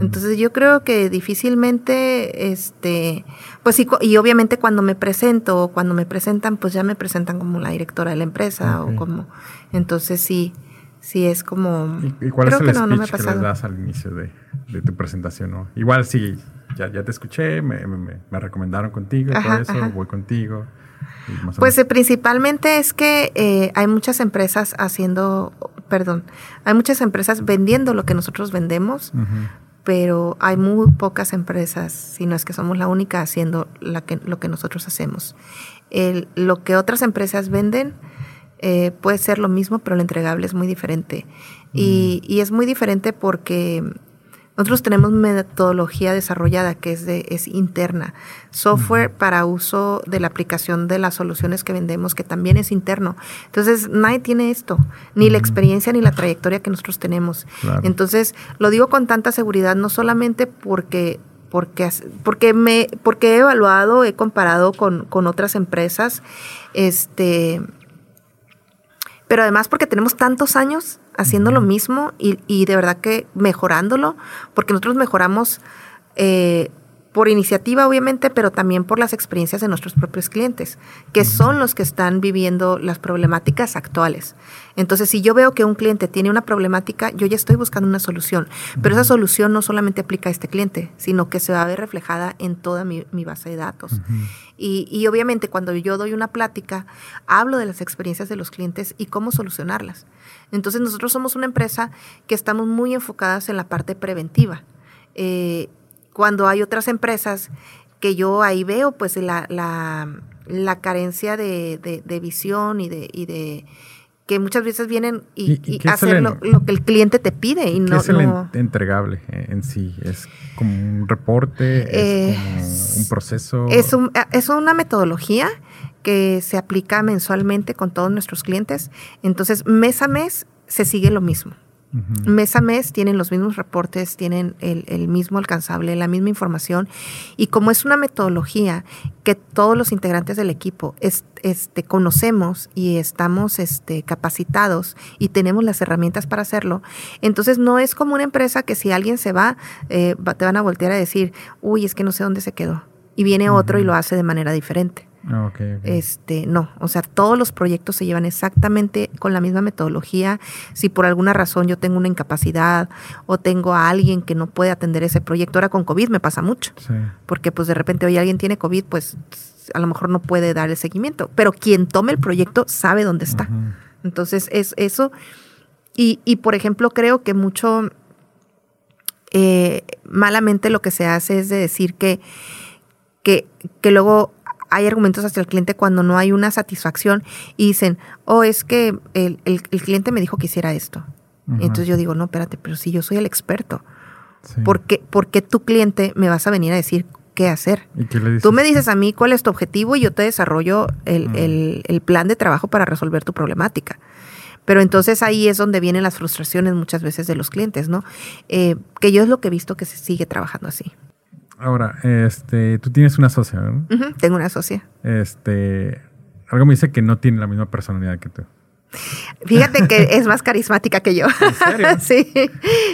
Entonces yo creo que difícilmente, este, pues sí, y obviamente cuando me presento o cuando me presentan, pues ya me presentan como la directora de la empresa o como, entonces sí, sí es como... ¿Y, cuál es el speech que les das al inicio de, tu presentación? ¿no? Igual sí, ya, ya te escuché, me, me, me recomendaron contigo, todo eso, voy contigo. Pues eh, principalmente es que eh, hay muchas empresas haciendo, perdón, hay muchas empresas vendiendo lo que nosotros vendemos, pero hay muy pocas empresas, si no es que somos la única haciendo la que, lo que nosotros hacemos. El, lo que otras empresas venden eh, puede ser lo mismo, pero lo entregable es muy diferente. y, y, es muy diferente porque nosotros tenemos metodología desarrollada que es, de, es interna, software para uso de la aplicación de las soluciones que vendemos que también es interno. Entonces, nadie tiene esto, ni la experiencia ni la trayectoria que nosotros tenemos. Entonces, lo digo con tanta seguridad, no solamente porque porque, porque, me, porque he evaluado, he comparado con, con otras empresas, este, pero además porque tenemos tantos años haciendo lo mismo y, y, de verdad que mejorándolo, porque nosotros mejoramos eh, por iniciativa obviamente, pero también por las experiencias de nuestros propios clientes, que son los que están viviendo las problemáticas actuales. Entonces, si yo veo que un cliente tiene una problemática, yo ya estoy buscando una solución, pero esa solución no solamente aplica a este cliente, sino que se va a ver reflejada en toda mi, base de datos. y, y obviamente cuando yo doy una plática, hablo de las experiencias de los clientes y cómo solucionarlas. Entonces, nosotros somos una empresa que estamos muy enfocadas en la parte preventiva. Eh, cuando hay otras empresas que yo ahí veo pues la, la, carencia de, de, visión y de, y de que muchas veces vienen y, y, hacer lo, que el cliente te pide y no es el entregable en sí es como un reporte es, como un proceso es, un, es una metodología que se aplica mensualmente con todos nuestros clientes. Entonces mes a mes se sigue lo mismo Mes a mes tienen los mismos reportes, tienen el, mismo alcanzable, la misma información. Y como es una metodología que todos los integrantes del equipo este, conocemos y estamos este, capacitados y tenemos las herramientas para hacerlo, entonces no es como una empresa que si alguien se va, eh, te van a voltear a decir, uy, es que no sé dónde se quedó. Y viene otro y lo hace de manera diferente. Ah, este, no, o sea, todos los proyectos se llevan exactamente con la misma metodología. Si por alguna razón yo tengo una incapacidad o tengo a alguien que no puede atender ese proyecto, ahora con COVID me pasa mucho, porque pues de repente hoy alguien tiene COVID, pues a lo mejor no puede dar el seguimiento, pero quien tome el proyecto sabe dónde está. Entonces es eso. Y, y, por ejemplo, creo que mucho eh, malamente lo que se hace es de decir que, que, que luego hay argumentos hacia el cliente cuando no hay una satisfacción y dicen, oh, es que el, cliente me dijo que hiciera esto. Entonces yo digo, no, espérate, pero si yo soy el experto, ¿por, qué, tu cliente me vas a venir a decir qué hacer? Tú me dices a mí cuál es tu objetivo y yo te desarrollo el, plan de trabajo para resolver tu problemática. Pero entonces ahí es donde vienen las frustraciones muchas veces de los clientes, ¿no? Eh, que yo es lo que he visto que se sigue trabajando así. Ahora, este, tú tienes una socia, ¿no? tengo una socia. Este, algo me dice que no tiene la misma personalidad que tú. Fíjate que es más carismática que yo. ¿En serio? sí,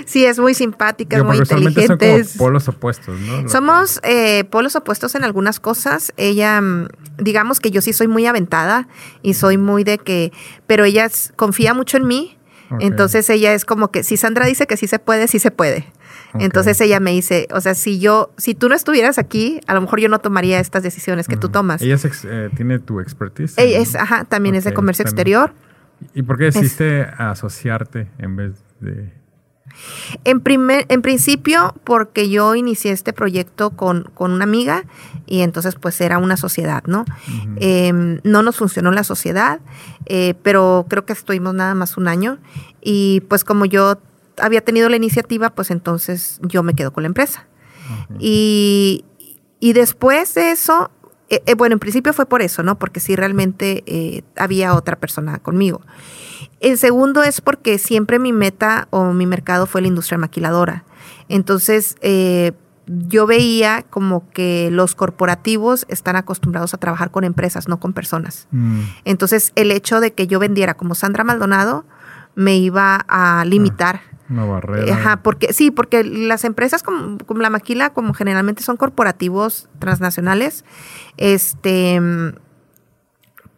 sí, es muy simpática, es muy inteligente. Son polos opuestos, ¿no? Somos eh, polos opuestos en algunas cosas. Ella, mm, digamos que yo sí soy muy aventada y soy muy de que, pero ella confía mucho en mí. Entonces ella es como que si Sandra dice que sí se puede, sí se puede. Entonces ella me dice, o sea, si yo, si tú no estuvieras aquí, a lo mejor yo no tomaría estas decisiones que tú tomas. Ella eh, tiene tu expertise. Ella es, ajá, también es de comercio exterior. ¿Y por qué decidiste asociarte en vez de...? En, primer, en principio, porque yo inicié este proyecto con, una amiga y entonces pues era una sociedad, ¿no? Em, no nos funcionó la sociedad, eh, pero creo que estuvimos nada más un año y pues como yo había tenido la iniciativa, pues entonces yo me quedo con la empresa. y, después de eso, eh, eh, bueno, en principio fue por eso, ¿no? Porque sí realmente eh, había otra persona conmigo. El segundo es porque siempre mi meta o mi mercado fue la industria maquiladora. Entonces, yo veía como que los corporativos están acostumbrados a trabajar con empresas, no con personas. Mm. Entonces, el hecho de que yo vendiera como Sandra Maldonado me iba a limitar. Una barrera. Ajá, porque sí, porque las empresas como, la Maquila, como generalmente son corporativos transnacionales, este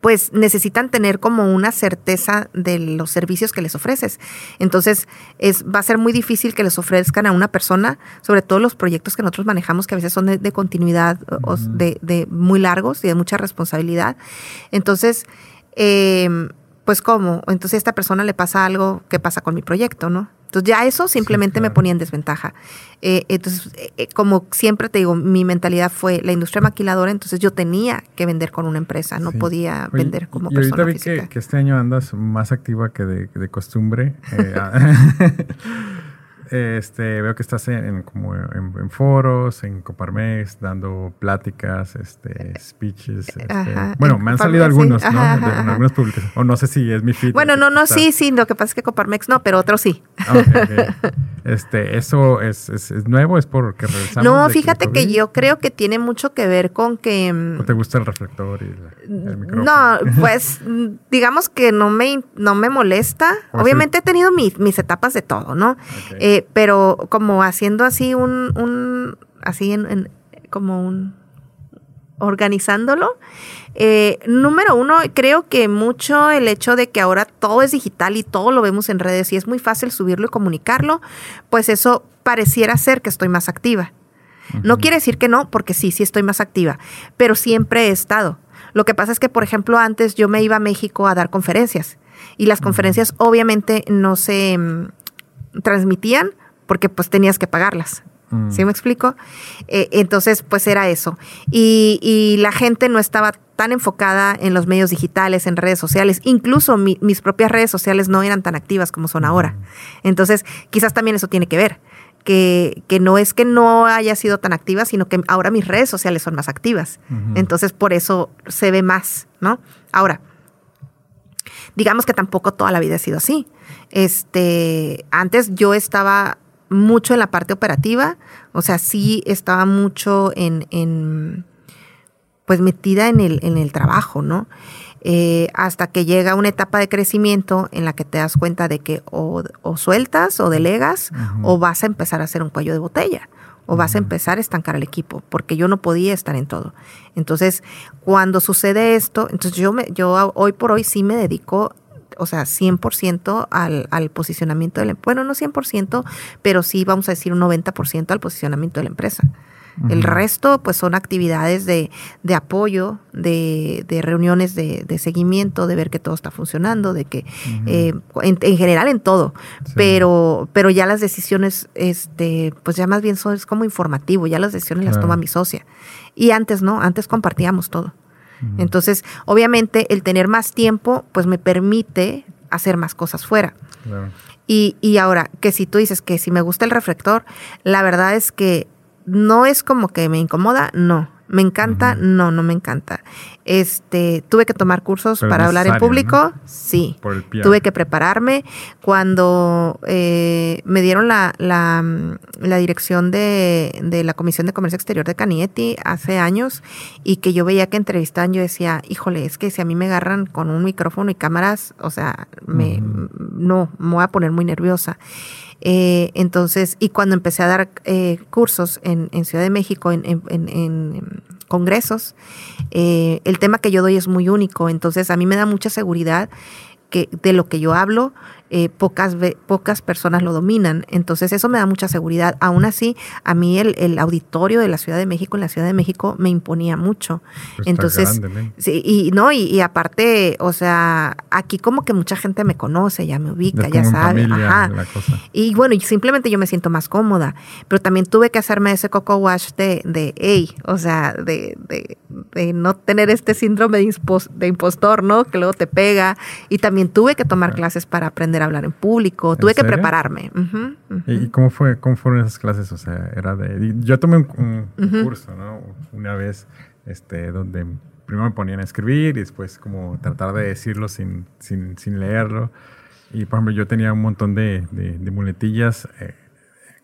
pues necesitan tener como una certeza de los servicios que les ofreces. Entonces, es, va a ser muy difícil que les ofrezcan a una persona, sobre todo los proyectos que nosotros manejamos, que a veces son de, continuidad, o de, de, muy largos y de mucha responsabilidad. Entonces, eh, pues cómo, entonces a esta persona le pasa algo que pasa con mi proyecto, ¿no? Entonces ya eso simplemente me ponía en desventaja. Eh, entonces, eh, eh, como siempre te digo, mi mentalidad fue la industria maquiladora, entonces yo tenía que vender con una empresa, no podía vender como y persona ahorita vi Que, este año andas más activa que de, de costumbre. Este, veo que estás en, como en, foros, en Coparmex, dando pláticas, este, speeches. Este, bueno, me han salido algunos, ¿no? De, algunas publicaciones. O no sé si es mi feed. Bueno, no, no, sí, sí. Lo que pasa es que Coparmex no, pero otros sí. Ah, este, ¿Eso es, es, nuevo? ¿Es porque regresamos? No, fíjate que, yo creo que tiene mucho que ver con que... ¿No mm, te gusta el reflector y el micrófono? No, pues digamos que no me, no me molesta. Obviamente he tenido mis, mis etapas de todo, ¿no? Eh, pero como haciendo así un, un así en, como un organizándolo. Eh, número uno, creo que mucho el hecho de que ahora todo es digital y todo lo vemos en redes y es muy fácil subirlo y comunicarlo, pues eso pareciera ser que estoy más activa. No quiere decir que no, porque sí, sí estoy más activa, pero siempre he estado. Lo que pasa es que, por ejemplo, antes yo me iba a México a dar conferencias y las conferencias obviamente no se mm, transmitían porque pues tenías que pagarlas. Mm. ¿Sí me explico? Eh, entonces, pues era eso. Y, la gente no estaba tan enfocada en los medios digitales, en redes sociales. Incluso mis propias redes sociales no eran tan activas como son ahora. Mm. Entonces, quizás también eso tiene que ver. Que, no es que no haya sido tan activa, sino que ahora mis redes sociales son más activas. Entonces, por eso se ve más, ¿no? Ahora, digamos que tampoco toda la vida ha sido así. Este, antes yo estaba mucho en la parte operativa, o sea, sí estaba mucho en, pues metida en el, en el trabajo, ¿no? Eh, hasta que llega una etapa de crecimiento en la que te das cuenta de que o, sueltas o delegas o vas a empezar a hacer un cuello de botella o vas a empezar a estancar al equipo, porque yo no podía estar en todo. Entonces, cuando sucede esto, entonces yo, me, yo hoy por hoy sí me dedico o sea, 100% al, al posicionamiento de la Bueno, no 100%, pero sí vamos a decir un 90% al posicionamiento de la empresa. El resto, pues, son actividades de, de apoyo, de, de reuniones de, de, seguimiento, de ver que todo está funcionando, de que, eh, en, general en todo. Pero, pero ya las decisiones, este, pues ya más bien son es como informativo, ya las decisiones las toma mi socia. Y antes no, antes compartíamos todo. Entonces, obviamente, el tener más tiempo, pues me permite hacer más cosas fuera. Y, y ahora, que si tú dices que si me gusta el reflector, la verdad es que no es como que me incomoda, no. ¿Me encanta? No, no me encanta. Este, tuve que tomar cursos para hablar en público, sí. tuve que prepararme. Cuando eh, me dieron la, la, la dirección de, de, la Comisión de Comercio Exterior de Canieti hace años y que yo veía que entrevistaban, yo decía, híjole, es que si a mí me agarran con un micrófono y cámaras, o sea, me, no, me voy a poner muy nerviosa. Eh, entonces, y cuando empecé a dar eh, cursos en, Ciudad de México, en, en congresos, eh, el tema que yo doy es muy único, entonces a mí me da mucha seguridad que de lo que yo hablo, eh, pocas, pocas personas lo dominan. Entonces eso me da mucha seguridad. Aún así, a mí el, auditorio de la Ciudad de México, en la Ciudad de México, me imponía mucho. Pues Entonces, sí, y no, y, aparte, o sea, aquí como que mucha gente me conoce, ya me ubica, ya sabe. Ajá. Y bueno, y simplemente yo me siento más cómoda. Pero también tuve que hacerme ese coco wash de, de hey, o sea, de, de, de no tener este síndrome de, de impostor, ¿no? Que luego te pega. Y también tuve que tomar clases para aprender hablar en público, tuve que prepararme. ¿Y cómo fue cómo fueron esas clases? O sea, era de yo tomé un, curso, ¿no? Una vez este donde primero me ponían a escribir y después como tratar de decirlo sin, sin, sin leerlo. Y por ejemplo, yo tenía un montón de, de, muletillas, eh,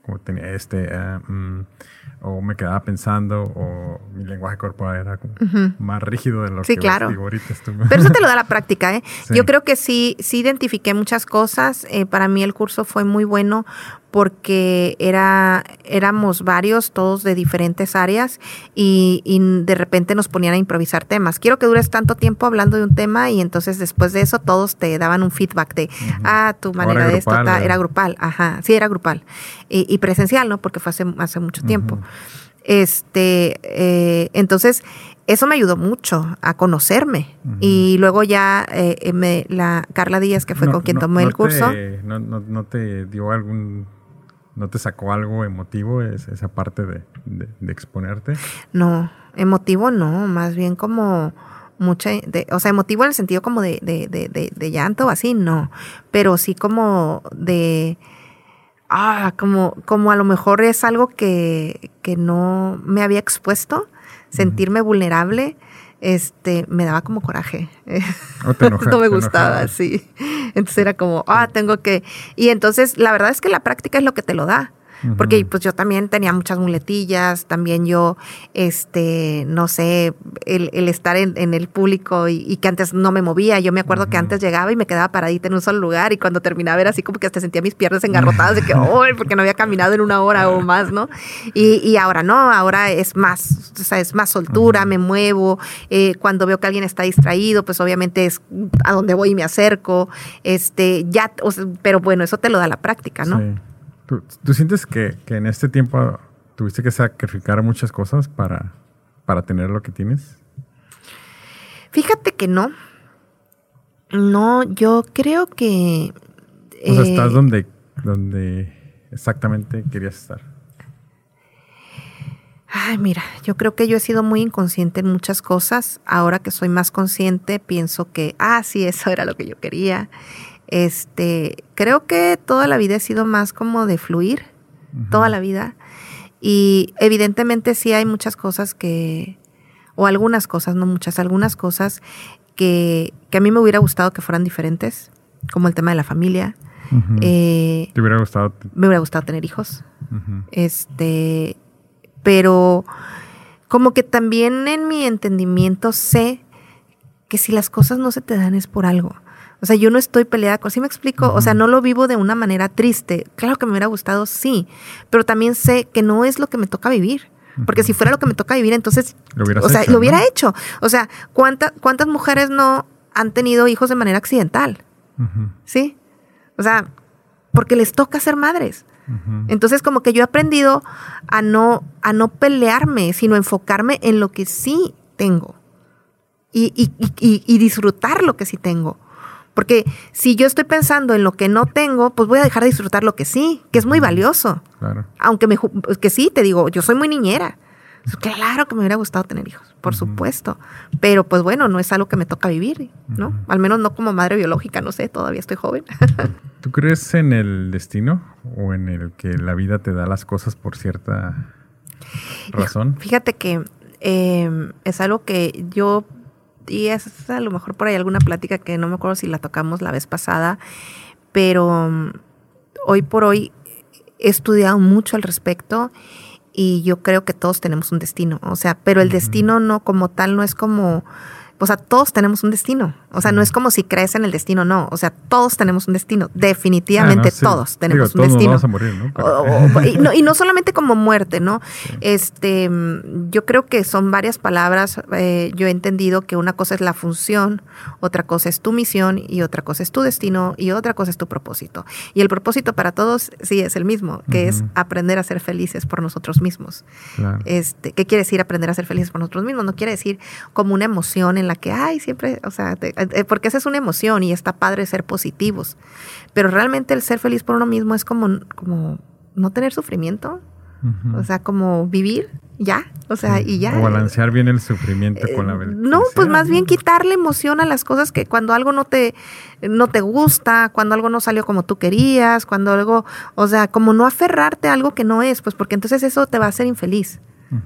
como tenía este, mm, o me quedaba pensando, o mi lenguaje corporal era más rígido de lo sí, que claro. ahorita. Pero eso te lo da la práctica, ¿eh? Yo creo que sí, sí identifiqué muchas cosas. Eh, para mí el curso fue muy bueno porque era, éramos varios, todos de diferentes áreas, y, de repente nos ponían a improvisar temas. Quiero que dures tanto tiempo hablando de un tema y entonces después de eso todos te daban un feedback de, ah, tu manera de esto era grupal, ajá, sí, era grupal. Y, presencial, ¿no? Porque fue hace, hace mucho tiempo. Este, eh, entonces, eso me ayudó mucho a conocerme. Y luego ya eh, me, la Carla Díaz, que fue con quien tomé el curso. no, no, te dio algún ¿No te sacó algo emotivo esa parte de, exponerte? No, emotivo no, más bien como mucha, o sea, emotivo en el sentido como de, de, llanto o así, no, pero sí como de, ah, como, como a lo mejor es algo que, que no me había expuesto, sentirme vulnerable este, me daba como coraje. no me gustaba, sí. Entonces era como, ah, tengo que... Y entonces la verdad es que la práctica es lo que te lo da. Porque pues yo también tenía muchas muletillas, también yo, este, no sé, el, estar en, el público y, que antes no me movía. Yo me acuerdo que antes llegaba y me quedaba paradita en un solo lugar y cuando terminaba era así como que hasta sentía mis piernas engarrotadas de que, ¡ay! porque no había caminado en una hora o más, ¿no? Y, ahora no, ahora es más, o sea, es más soltura, me muevo. Eh, cuando veo que alguien está distraído, pues obviamente es a donde voy y me acerco. Este, ya, pero bueno, eso te lo da la práctica, ¿no? Sí. ¿Tú, sientes que, en este tiempo tuviste que sacrificar muchas cosas para, para tener lo que tienes? Fíjate que no. No, yo creo que... O sea, estás eh, donde, donde exactamente querías estar. Ay, mira, yo creo que yo he sido muy inconsciente en muchas cosas. Ahora que soy más consciente, pienso que, ah, sí, eso era lo que yo quería. Este, creo que toda la vida he sido más como de fluir, toda la vida. Y evidentemente sí hay muchas cosas que, o algunas cosas, no muchas, algunas cosas que, que a mí me hubiera gustado que fueran diferentes, como el tema de la familia. Eh, ¿Te hubiera gustado? Me hubiera gustado tener hijos. Este, pero como que también en mi entendimiento sé que si las cosas no se te dan es por algo. O sea, yo no estoy peleada con, ¿sí me explico? O sea, no lo vivo de una manera triste. Claro que me hubiera gustado, sí, pero también sé que no es lo que me toca vivir. Porque si fuera lo que me toca vivir, entonces, lo o sea, lo hubiera hecho. O sea, ¿cuántas ¿cuántas mujeres no han tenido hijos de manera accidental? ¿Sí? O sea, porque les toca ser madres. Entonces, como que yo he aprendido a no, a no pelearme, sino enfocarme en lo que sí tengo y, y disfrutar lo que sí tengo. Porque si yo estoy pensando en lo que no tengo, pues voy a dejar de disfrutar lo que sí, que es muy valioso. Claro. Aunque me, que sí, te digo, yo soy muy niñera. Claro que me hubiera gustado tener hijos, por supuesto. Pero pues bueno, no es algo que me toca vivir, ¿no? Al menos no como madre biológica, no sé, todavía estoy joven. ¿Tú crees en el destino o en el que la vida te da las cosas por cierta razón? Fíjate que em, es algo que yo y es a lo mejor por ahí alguna plática que no me acuerdo si la tocamos la vez pasada, pero mm, hoy por hoy he estudiado mucho al respecto y yo creo que todos tenemos un destino, o sea, pero el destino no como tal no es como o sea, todos tenemos un destino. O sea, no es como si crees en el destino, no. O sea, todos tenemos un destino. Definitivamente ah, todos tenemos un destino. vamos a morir, ¿no? y, ¿no? solamente como muerte, ¿no? Este, yo creo que son varias palabras. Eh, yo he entendido que una cosa es la función, otra cosa es tu misión y otra cosa es tu destino y otra cosa es tu propósito. Y el propósito para todos sí es el mismo, que es aprender a ser felices por nosotros mismos. Este, ¿qué quiere decir aprender a ser felices por nosotros mismos? No quiere decir como una emoción en la que, ay, siempre, o sea, eh, eh, porque esa es una emoción y está padre ser positivos. Pero realmente el ser feliz por uno mismo es como, como no tener sufrimiento. O sea, como vivir ya, o sea, y ya. O balancear bien el sufrimiento con la verdad. No, pues más bien quitarle emoción a las cosas que cuando algo no te, no te gusta, cuando algo no salió como tú querías, cuando algo, o sea, como no aferrarte a algo que no es, pues porque entonces eso te va a hacer infeliz.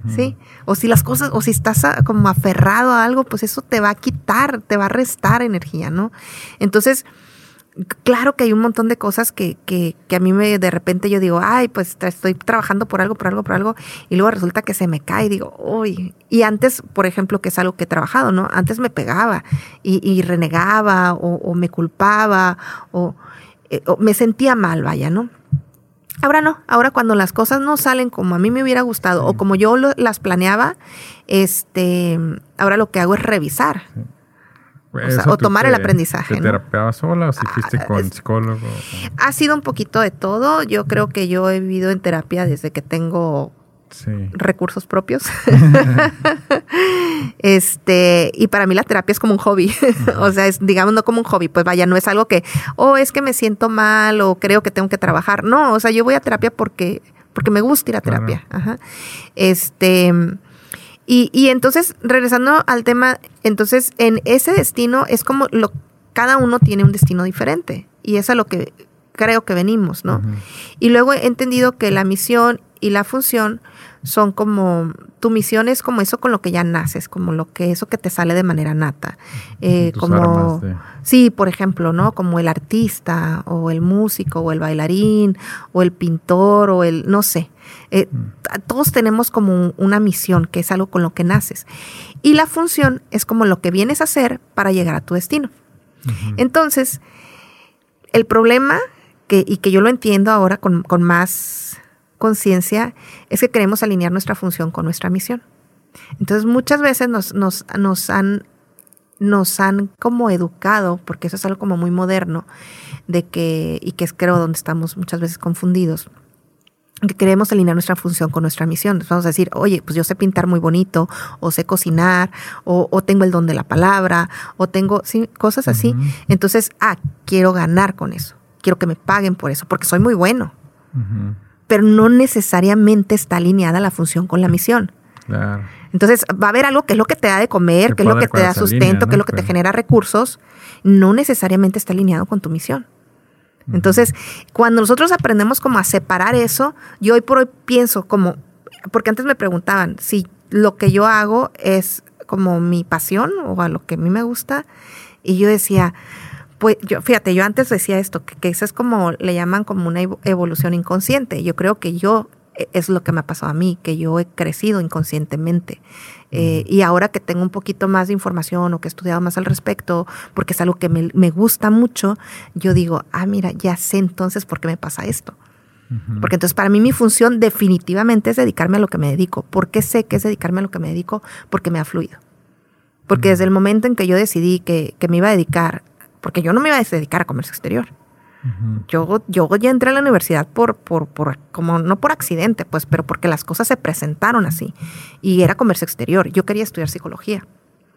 ¿Sí? O si las cosas, o si estás como aferrado a algo, pues eso te va a quitar, te va a restar energía, ¿no? Entonces, claro que hay un montón de cosas que, que, a mí me de repente yo digo, ay, pues estoy trabajando por algo, por algo, por algo, y luego resulta que se me cae y digo, uy, y antes, por ejemplo, que es algo que he trabajado, ¿no? Antes me pegaba y, renegaba o, me culpaba eh, o me sentía mal, vaya, ¿no? Ahora no, ahora cuando las cosas no salen como a mí me hubiera gustado o como yo las planeaba, este, ahora lo que hago es revisar. O, tomar el aprendizaje. ¿Te terapeabas sola o si fuiste ah, con psicólogo? Ha sido un poquito de todo. Yo creo que yo he vivido en terapia desde que tengo recursos propios. este, y para mí la terapia es como un hobby. o sea, es, digamos, no como un hobby. Pues vaya, no es algo que, oh, es que me siento mal o creo que tengo que trabajar. No, o sea, yo voy a terapia porque, porque me gusta ir a terapia. Este. Y, y entonces, regresando al tema, entonces en ese destino es como lo, cada uno tiene un destino diferente. Y es a lo que creo que venimos, ¿no? Y luego he entendido que la misión y la función son como, tu misión es como eso con lo que ya naces, como lo que eso que te sale de manera nata. Eh, como, sí, por ejemplo, ¿no? Como el artista o el músico o el bailarín o el pintor o el, no sé. Eh, mm. Todos tenemos como una misión que es algo con lo que naces. Y la función es como lo que vienes a hacer para llegar a tu destino. Entonces, el problema, que, y que yo lo entiendo ahora con, con más conciencia es que queremos alinear nuestra función con nuestra misión. Entonces muchas veces nos, nos, nos, han, nos han como educado, porque eso es algo como muy moderno, de que, y que es creo donde estamos muchas veces confundidos, que queremos alinear nuestra función con nuestra misión. vamos a decir, oye, pues yo sé pintar muy bonito, o sé cocinar, o, tengo el don de la palabra, o tengo ¿sí? cosas así. Entonces, ah, quiero ganar con eso. Quiero que me paguen por eso, porque soy muy bueno pero no necesariamente está alineada la función con la misión. Entonces, va a haber algo que es lo que te da de comer, que es lo que te da sustento, que es lo que te genera recursos, no necesariamente está alineado con tu misión. Entonces, cuando nosotros aprendemos como a separar eso, yo hoy por hoy pienso como, porque antes me preguntaban si lo que yo hago es como mi pasión o a lo que a mí me gusta, y yo decía, pues yo, fíjate, yo antes decía esto, que, eso es como, le llaman como una evolución inconsciente. Yo creo que yo, e, es lo que me ha pasado a mí, que yo he crecido inconscientemente. Eh, y ahora que tengo un poquito más de información o que he estudiado más al respecto, porque es algo que me, gusta mucho, yo digo, ah, mira, ya sé entonces por qué me pasa esto. Porque entonces para mí mi función definitivamente es dedicarme a lo que me dedico. ¿Por qué sé que es dedicarme a lo que me dedico? Porque me ha fluido. Porque desde el momento en que yo decidí que, que me iba a dedicar porque yo no me iba a dedicar a comercio exterior. Yo, yo ya entré a la universidad por, por, por, como no por accidente, pues, pero porque las cosas se presentaron así. Y era comercio exterior. Yo quería estudiar psicología.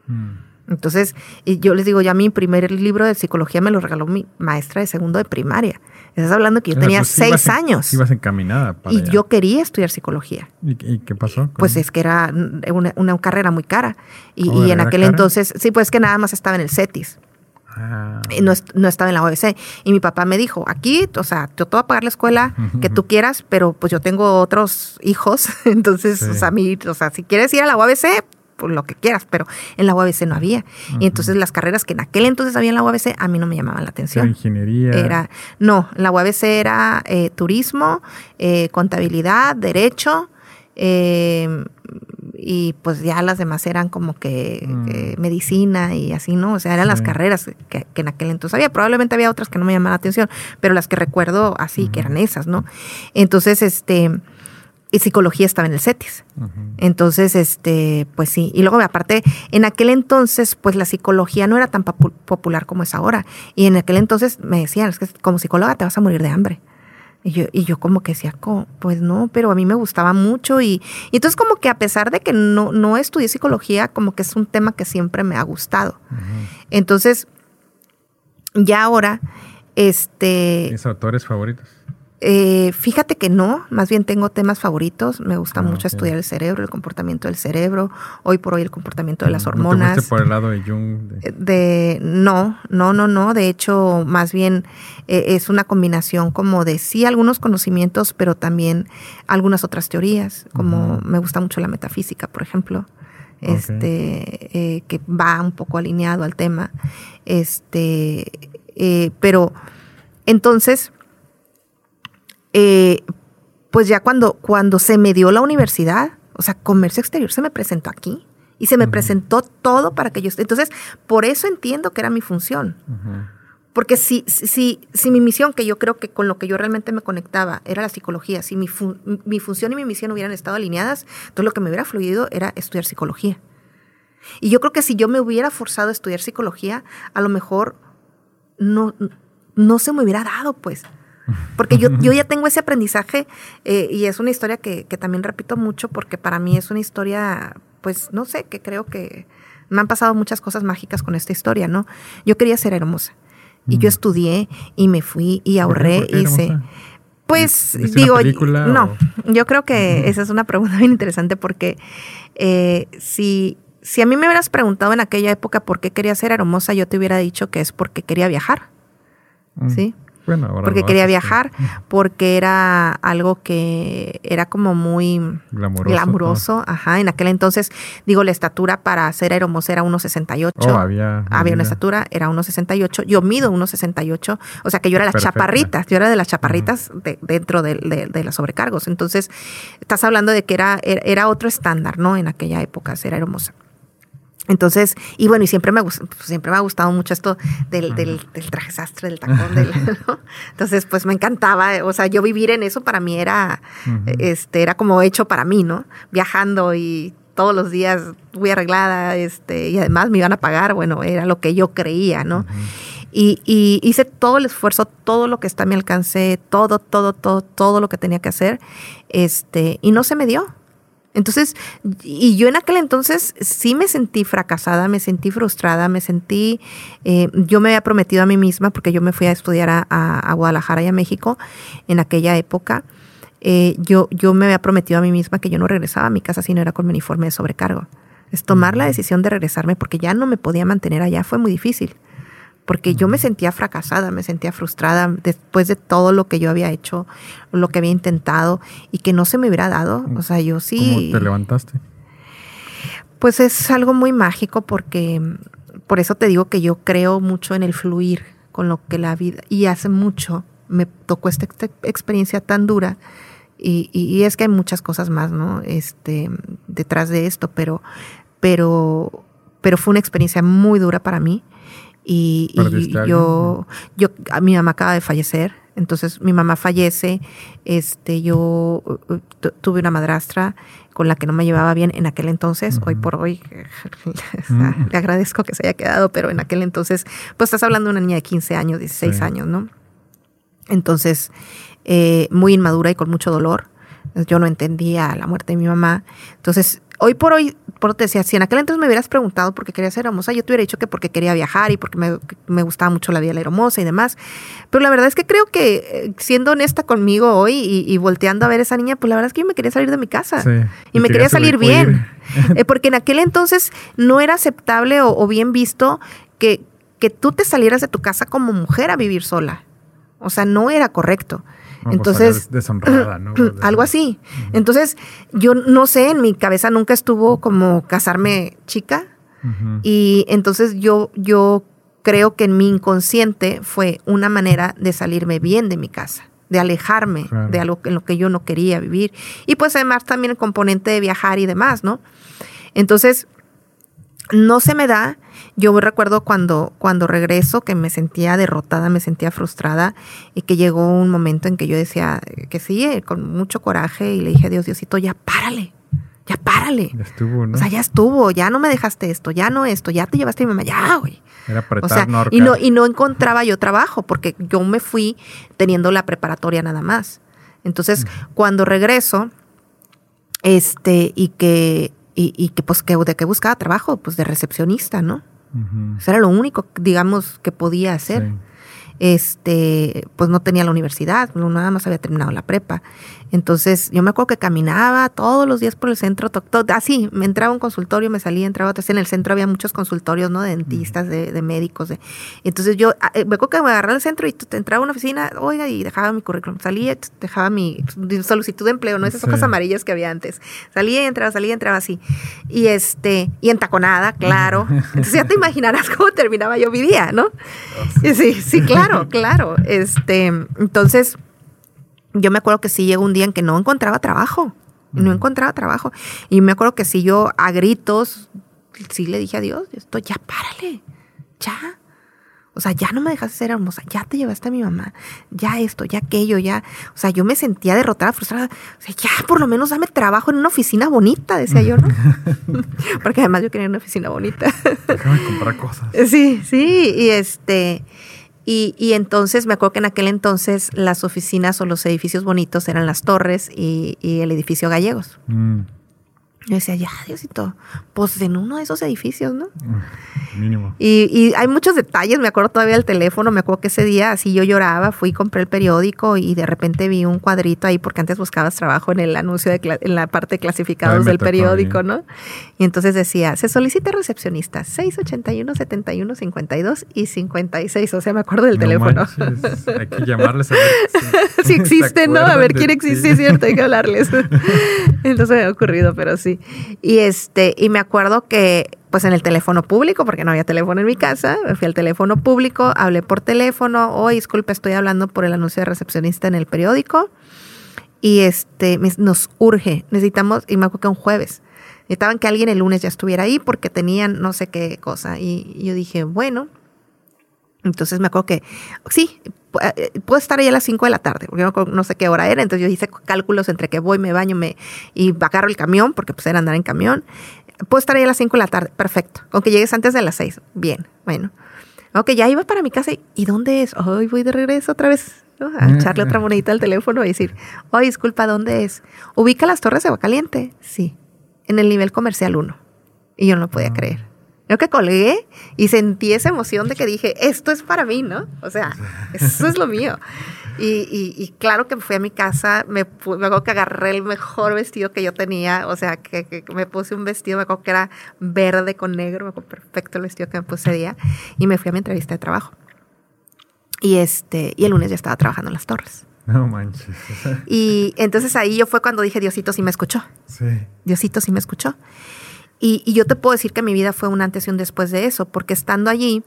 Mm. Entonces, y yo les digo, ya mi primer libro de psicología me lo regaló mi maestra de segundo de primaria. Estás hablando que yo tenía pues seis años. Ibas encaminada. y yo quería estudiar psicología. ¿Y, qué pasó? Pues es que era una, carrera muy cara. Y, oh, y en aquel entonces, sí, pues que nada más estaba en el CETIS. Ah. No, no, estaba en la UABC. Y mi papá me dijo, aquí, o sea, yo te voy a pagar la escuela que tú quieras, pero pues yo tengo otros hijos, entonces, o, sea, mi, o sea, si quieres ir a la UABC, pues lo que quieras, pero en la UABC no había. Y entonces las carreras que en aquel entonces había en la UABC a mí no me llamaban la atención. Era ingeniería. Era, no, la UABC era eh, turismo, eh, contabilidad, derecho, eh, y pues ya las demás eran como que, mm. medicina y así, ¿no? O sea, eran las carreras que, en aquel entonces había. Probablemente había otras que no me llamaban la atención, pero las que recuerdo así, que eran esas, ¿no? Entonces, este, y psicología estaba en el CETIS. Entonces, este, pues sí. Y luego, aparte, en aquel entonces, pues la psicología no era tan popular como es ahora. Y en aquel entonces me decían, es que como psicóloga te vas a morir de hambre. Y yo, y yo como que decía, pues no, pero a mí me gustaba mucho y, entonces como que a pesar de que no, no estudié psicología, como que es un tema que siempre me ha gustado. Entonces, ya ahora, este... ¿Mis autores favoritos? Eh, fíjate que no, más bien tengo temas favoritos. Me gusta ah, mucho estudiar el cerebro, el comportamiento del cerebro. Hoy por hoy el comportamiento de las hormonas. ¿No por el lado de Jung? De... no, no, no, no. De hecho, más bien eh, es una combinación como de sí algunos conocimientos, pero también algunas otras teorías. Como me gusta mucho la metafísica, por ejemplo. Este, eh, que va un poco alineado al tema. Este, pero entonces eh, pues ya cuando, cuando se me dio la universidad, o sea, comercio exterior se me presentó aquí y se me presentó todo para que yo... Entonces, por eso entiendo que era mi función. Porque si, si, si mi misión, que yo creo que con lo que yo realmente me conectaba era la psicología, si mi, mi función y mi misión hubieran estado alineadas, entonces lo que me hubiera fluido era estudiar psicología. Y yo creo que si yo me hubiera forzado a estudiar psicología, a lo mejor no, no se me hubiera dado, pues. Porque yo, yo ya tengo ese aprendizaje eh, y es una historia que, también repito mucho porque para mí es una historia, pues no sé, que creo que me han pasado muchas cosas mágicas con esta historia, ¿no? Yo quería ser hermosa y yo mm. estudié y me fui y ahorré y hice... Pues digo, no, yo creo que esa es una pregunta bien interesante porque eh, si, si a mí me hubieras preguntado en aquella época por qué quería ser hermosa, yo te hubiera dicho que es porque quería viajar, mm. ¿sí? Porque quería viajar, porque era algo que era como muy glamuroso. ajá. En aquel entonces, digo, la estatura para ser aeromoza era 1,68. Oh, había, había una estatura, era 1,68. Yo mido 1,68, o sea que yo era la chaparrita, yo era de las chaparritas dentro de, de, los sobrecargos. Entonces, estás hablando de que era, era otro estándar, ¿no? En aquella época, ser aeromoza. Entonces, y bueno, y siempre me, siempre me ha gustado mucho esto del, del, traje sastre, del tacón. Del, Entonces, pues me encantaba, o sea, yo vivir en eso para mí era, este, era como hecho para mí, ¿no? Viajando y todos los días muy arreglada, este, y además me iban a pagar, bueno, era lo que yo creía, ¿no? y, y, hice todo el esfuerzo, todo lo que está a mi alcance, todo, todo, todo, todo lo que tenía que hacer, este, y no se me dio. Entonces, y yo en aquel entonces sí me sentí fracasada, me sentí frustrada, me sentí, eh, yo me había prometido a mí misma, porque yo me fui a estudiar a, Guadalajara y a México en aquella época, eh, yo, yo me había prometido a mí misma que yo no regresaba a mi casa si no era con mi uniforme de sobrecargo. Es tomar la decisión de regresarme porque ya no me podía mantener allá, fue muy difícil porque yo me sentía fracasada, me sentía frustrada después de todo lo que yo había hecho, lo que había intentado y que no se me hubiera dado. O sea, yo sí... ¿Cómo te levantaste? Pues es algo muy mágico porque por eso te digo que yo creo mucho en el fluir con lo que la vida... Y hace mucho me tocó esta, experiencia tan dura y, y, es que hay muchas cosas más, ¿no? Este, detrás de esto, pero, pero, pero fue una experiencia muy dura para mí y, yo, yo, mi mamá acaba de fallecer, entonces mi mamá fallece, este, yo tuve una madrastra con la que no me llevaba bien en aquel entonces, hoy por hoy le agradezco que se haya quedado, pero en aquel entonces, pues estás hablando de una niña de 15 años, 16 años, ¿no? Entonces, eh, muy inmadura y con mucho dolor. Yo no entendía la muerte de mi mamá. Entonces, hoy por hoy, por te decía, si en aquel entonces me hubieras preguntado por qué quería ser hermosa, yo te hubiera dicho que porque quería viajar y porque me, gustaba mucho la vida de la hermosa y demás. Pero la verdad es que creo que, eh, siendo honesta conmigo hoy y, volteando a ver a esa niña, pues la verdad es que yo me quería salir de mi casa. y, me quería salir bien. Eh, porque en aquel entonces no era aceptable o, bien visto que, que tú te salieras de tu casa como mujer a vivir sola. O sea, no era correcto. Entonces, deshonrada, ¿no? algo así. Entonces, yo no sé, en mi cabeza nunca estuvo como casarme chica. Y entonces yo, yo creo que en mi inconsciente fue una manera de salirme bien de mi casa, de alejarme de algo en lo que yo no quería vivir. Y pues además también el componente de viajar y demás, ¿no? Entonces, no se me da. Yo recuerdo cuando, cuando regreso que me sentía derrotada, me sentía frustrada y que llegó un momento en que yo decía que sí, eh, con mucho coraje y le dije a Dios, Diosito, ya párale, ya párale. Ya estuvo, ¿no? O sea, ya estuvo, ya no me dejaste esto, ya no esto, ya te llevaste a mi mamá, ya, güey. Era o sea, y no, y no encontraba yo trabajo porque yo me fui teniendo la preparatoria nada más. Entonces, cuando regreso, este, y que y, que pues que, de qué buscaba trabajo, pues de recepcionista, ¿no? Eso era lo único, digamos, que podía hacer. Este, pues no tenía la universidad, nada más había terminado la prepa. Entonces, yo me acuerdo que caminaba todos los días por el centro, así, me entraba a un consultorio, me salía, entraba otra En el centro había muchos consultorios, ¿no? De dentistas, de, médicos. De, entonces, yo ah, eh, me acuerdo que me agarraba al centro y entraba a una oficina, oiga, y dejaba mi currículum. Salía, dejaba mi solicitud de empleo, ¿no? Esas hojas amarillas que había antes. Salía y entraba, salía y entraba así. Y este, y entaconada, claro. Entonces, ya te imaginarás cómo terminaba yo mi día, ¿no? Oh, sí, sí, claro, claro. Este, entonces, yo me acuerdo que sí llegó un día en que no encontraba trabajo. No encontraba trabajo. Y me acuerdo que sí yo a gritos, sí le dije a Dios, esto ya párale, ya. O sea, ya no me dejaste ser hermosa, ya te llevaste a mi mamá, ya esto, ya aquello, ya. O sea, yo me sentía derrotada, frustrada. O sea, ya por lo menos dame trabajo en una oficina bonita, decía yo, ¿no? Porque además yo quería una oficina bonita. Déjame comprar cosas. Sí, sí, y este. Y, entonces me acuerdo que en aquel entonces las oficinas o los edificios bonitos eran las torres y, el edificio gallegos. Mm. Yo decía, ya, Diosito, pues en uno de esos edificios, ¿no? Mm, mínimo. Y, y, hay muchos detalles, me acuerdo todavía del teléfono, me acuerdo que ese día así yo lloraba, fui, compré el periódico y de repente vi un cuadrito ahí, porque antes buscabas trabajo en el anuncio, de en la parte de clasificados del periódico, ¿no? Y entonces decía, se solicita recepcionista, 681, 71, 52 y 56, o sea, me acuerdo del teléfono. hay que llamarles a ver si, si existen, ¿no? A ver quién existe, ¿cierto? Hay que hablarles. entonces me ha ocurrido, pero sí. Y este, y me acuerdo que pues en el teléfono público, porque no había teléfono en mi casa, fui al teléfono público, hablé por teléfono, oh, disculpe, estoy hablando por el anuncio de recepcionista en el periódico. Y este, nos urge, necesitamos, y me acuerdo que un jueves, necesitaban que alguien el lunes ya estuviera ahí porque tenían no sé qué cosa. Y yo dije, bueno, entonces me acuerdo que, sí, puedo estar ahí a las 5 de la tarde, porque no, sé qué hora era, entonces yo hice cálculos entre que voy, me baño me, y agarro el camión, porque pues era andar en camión. Puedo estar ahí a las 5 de la tarde, perfecto. Aunque llegues antes de las 6, bien, bueno. Ok, ya iba para mi casa y, ¿dónde es? Hoy voy de regreso otra vez a echarle otra monedita al teléfono y decir, oh, disculpa, ¿dónde es? ¿Ubica las torres de Caliente? Sí, en el nivel comercial 1. Y yo no lo podía ah. creer. Yo que colgué y sentí esa emoción de que dije, esto es para mí, ¿no? O sea, eso es lo mío. Y, claro que fui a mi casa, me, me acuerdo que agarré el mejor vestido que yo tenía, o sea, que, me puse un vestido, me acuerdo que era verde con negro, me acuerdo perfecto el vestido que me puse día, y me fui a mi entrevista de trabajo. Y, este, y el lunes ya estaba trabajando en las torres. No manches. Y entonces ahí yo fue cuando dije, Diosito sí me escuchó. Sí. Diosito sí me escuchó. Y, yo te puedo decir que mi vida fue un antes y un después de eso, porque estando allí,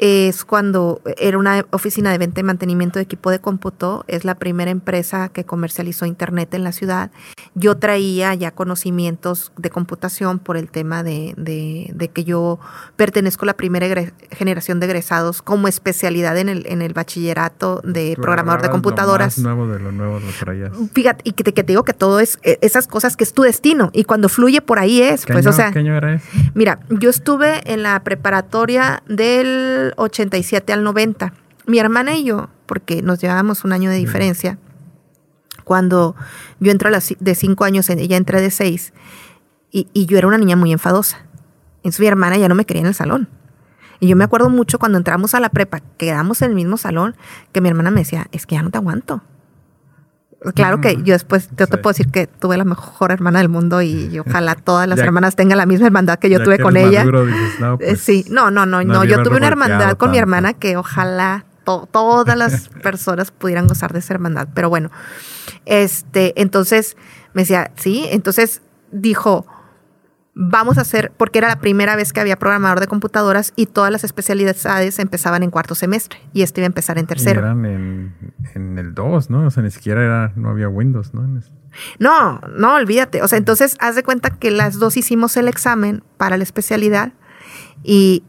es cuando era una oficina de venta y mantenimiento de equipo de cómputo, es la primera empresa que comercializó Internet en la ciudad. Yo traía ya conocimientos de computación por el tema de, de, que yo pertenezco a la primera generación de egresados como especialidad en el, en el bachillerato de programador de computadoras. Lo nuevo de lo nuevo lo traías. Fíjate, y que te, que te, digo que todo es e, esas cosas que es tu destino y cuando fluye por ahí es. pues, o sea, ¿qué año era eso? Mira, yo estuve en la preparatoria del 87 al 90. Mi hermana y yo, porque nos llevábamos un año de diferencia, cuando yo entro de 5 años, ella entra de 6, y, yo era una niña muy enfadosa. Entonces mi hermana ya no me quería en el salón. Y yo me acuerdo mucho cuando entramos a la prepa, quedamos en el mismo salón, que mi hermana me decía, es que ya no te aguanto. Claro que yo después, yo te puedo decir que tuve la mejor hermana del mundo y, ojalá todas las hermanas tengan la misma hermandad que yo tuve con ella. Eh, pues, sí, no, no, no, no. Yo tuve una hermandad con mi hermana que ojalá todas las personas pudieran gozar de esa hermandad. Pero bueno, este, entonces me decía, sí, entonces dijo, vamos a hacer, porque era la primera vez que había programador de computadoras y todas las especialidades empezaban en cuarto semestre y este iba a empezar en tercero. eran en, el 2, ¿no? O sea, ni siquiera era, no había Windows, ¿no? No, no, olvídate. O sea, entonces haz de cuenta que las dos hicimos el examen para la especialidad y,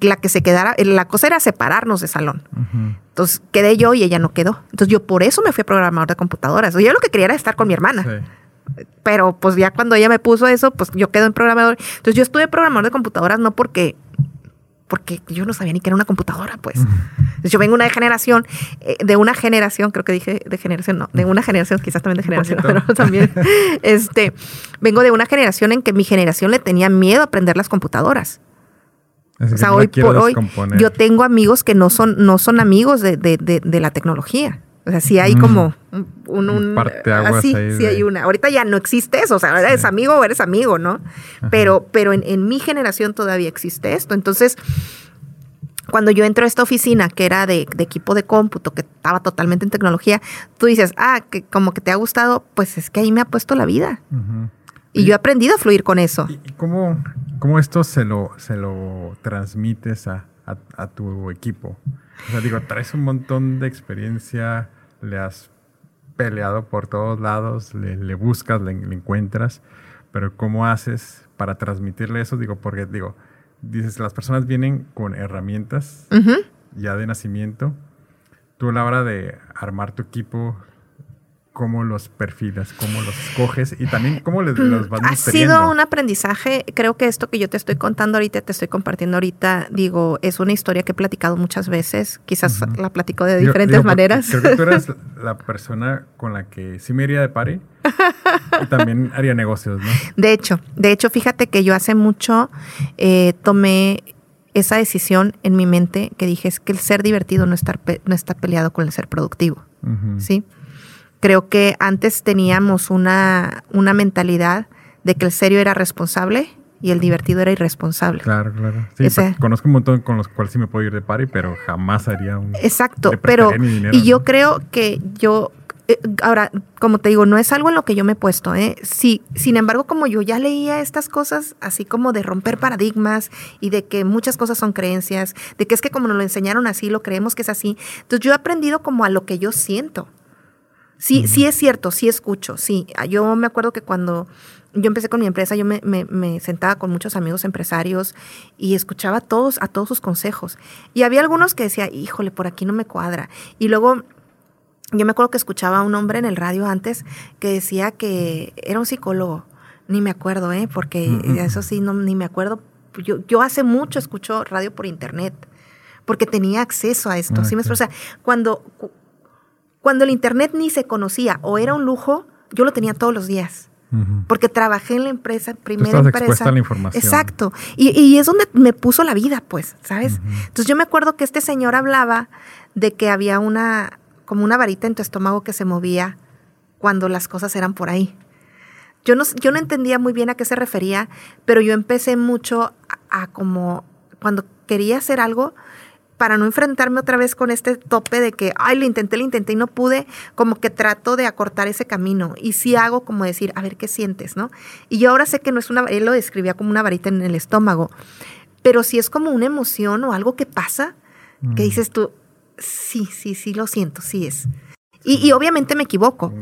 la que se quedara, la cosa era separarnos de salón. Entonces quedé yo y ella no quedó. Entonces yo por eso me fui a programador de computadoras. Yo lo que quería era estar con mi hermana. Sí pero pues ya cuando ella me puso eso, pues yo quedo en programador. Entonces yo estuve programador de computadoras no porque porque yo no sabía ni que era una computadora, pues. yo vengo una generación, eh, de una generación, creo que dije de generación, no, de una generación, quizás también de generación, pero también, este, vengo de una generación en que mi generación le tenía miedo a aprender las computadoras. o sea, hoy por hoy, yo tengo amigos que no son, no son amigos de, de, de la tecnología. O sea, sí hay mm. como un... un, así, sí hay una. Ahorita ya no existe eso, o sea, eres amigo o eres amigo, ¿no? Pero, pero en, mi generación todavía existe esto. Entonces, cuando yo entro a esta oficina que era de, equipo de cómputo, que estaba totalmente en tecnología, tú dices, ah, que como que te ha gustado, pues es que ahí me ha puesto la vida. Y, yo he aprendido a fluir con eso. ¿Y cómo, cómo esto se lo, se lo transmites a, a tu equipo? O sea, digo, traes un montón de experiencia le has peleado por todos lados, le, buscas, le, encuentras, pero ¿cómo haces para transmitirle eso? Digo, porque digo, dices, las personas vienen con herramientas ya de nacimiento. Tú a la hora de armar tu equipo, cómo los perfilas, cómo los escoges y también cómo les, los vas Ha sido un aprendizaje. Creo que esto que yo te estoy contando ahorita, te estoy compartiendo ahorita, digo, es una historia que he platicado muchas veces. Quizás la platico de diferentes maneras. Creo que tú eres la persona con la que sí me iría de pari y también haría negocios, ¿no? De hecho, de hecho, fíjate que yo hace mucho eh, tomé esa decisión en mi mente que dije es que el ser divertido no, estar no está peleado con el ser productivo. ¿Sí? Creo que antes teníamos una, una mentalidad de que el serio era responsable y el divertido era irresponsable. Claro, claro. Sí, conozco un montón con los cuales sí me puedo ir de party, pero jamás haría un... Exacto, pero... y yo creo que yo... Eh, ahora, como te digo, no es algo en lo que yo me he puesto, ¿eh? Sí, sin embargo, como yo ya leía estas cosas, así como de romper paradigmas y de que muchas cosas son creencias, de que es que como nos lo enseñaron así, lo creemos que es así. Entonces yo he aprendido como a lo que yo siento. Sí, sí es cierto, sí escucho, sí. Ah, yo me acuerdo que cuando yo empecé con mi empresa, yo me, sentaba con muchos amigos empresarios y escuchaba a todos, a todos sus consejos. Y había algunos que decía, híjole, por aquí no me cuadra. Y luego yo me acuerdo que escuchaba a un hombre en el radio antes que decía que era un psicólogo. Ni me acuerdo, ¿eh? Porque eso sí, no, ni me acuerdo. Yo, yo hace mucho escucho radio por internet porque tenía acceso a esto. ¿sí me O sea, cuando, cuando el Internet ni se conocía o era un lujo, yo lo tenía todos los días. Porque trabajé en la empresa, primera empresa. A la información. Exacto. Y, es donde me puso la vida, pues, ¿sabes? Entonces yo me acuerdo que este señor hablaba de que había una, como una varita en tu estómago que se movía cuando las cosas eran por ahí. Yo no, yo no entendía muy bien a qué se refería, pero yo empecé mucho a como cuando quería hacer algo, para no enfrentarme otra vez con este tope de que, ay, lo intenté, lo intenté y no pude, como que trato de acortar ese camino. Y sí hago como decir, a ver qué sientes, ¿no? Y yo ahora sé que no es una, él lo describía como una varita en el estómago, pero si es como una emoción o algo que pasa, que mm. dices tú, sí, sí, sí, lo siento, sí es. Y, obviamente me equivoco.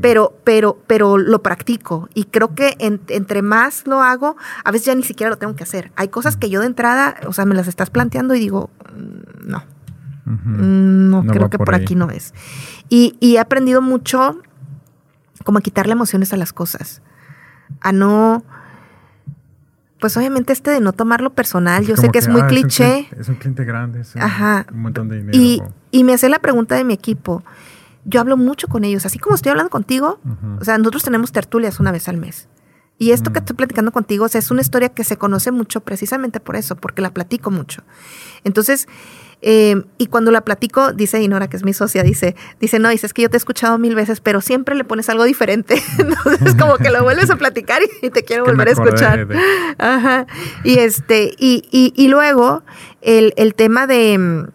Pero, pero, pero lo practico. Y creo que entre más lo hago, a veces ya ni siquiera lo tengo que hacer. Hay cosas que yo de entrada, o sea, me las estás planteando y digo, mm, no. Mm, no, creo que por, aquí no es. Y, he aprendido mucho como a quitarle emociones a las cosas. A no pues obviamente este de no tomarlo personal, yo sé que, es muy cliché. Es un, cliente, grande, es un montón de dinero. Y, y, me hace la pregunta de mi equipo, yo hablo mucho con ellos, así como estoy hablando contigo. O sea, nosotros tenemos tertulias una vez al mes. Y esto que estoy platicando contigo es una historia que se conoce mucho precisamente por eso, porque la platico mucho. Entonces, eh, y cuando la platico, dice Dinora, que es mi socia, dice, dice, no, dice, es que yo te he escuchado mil veces, pero siempre le pones algo diferente. Entonces, como que lo vuelves a platicar y, te quiero volver a escuchar. Ajá. Y este, y, y, y luego, el, el tema de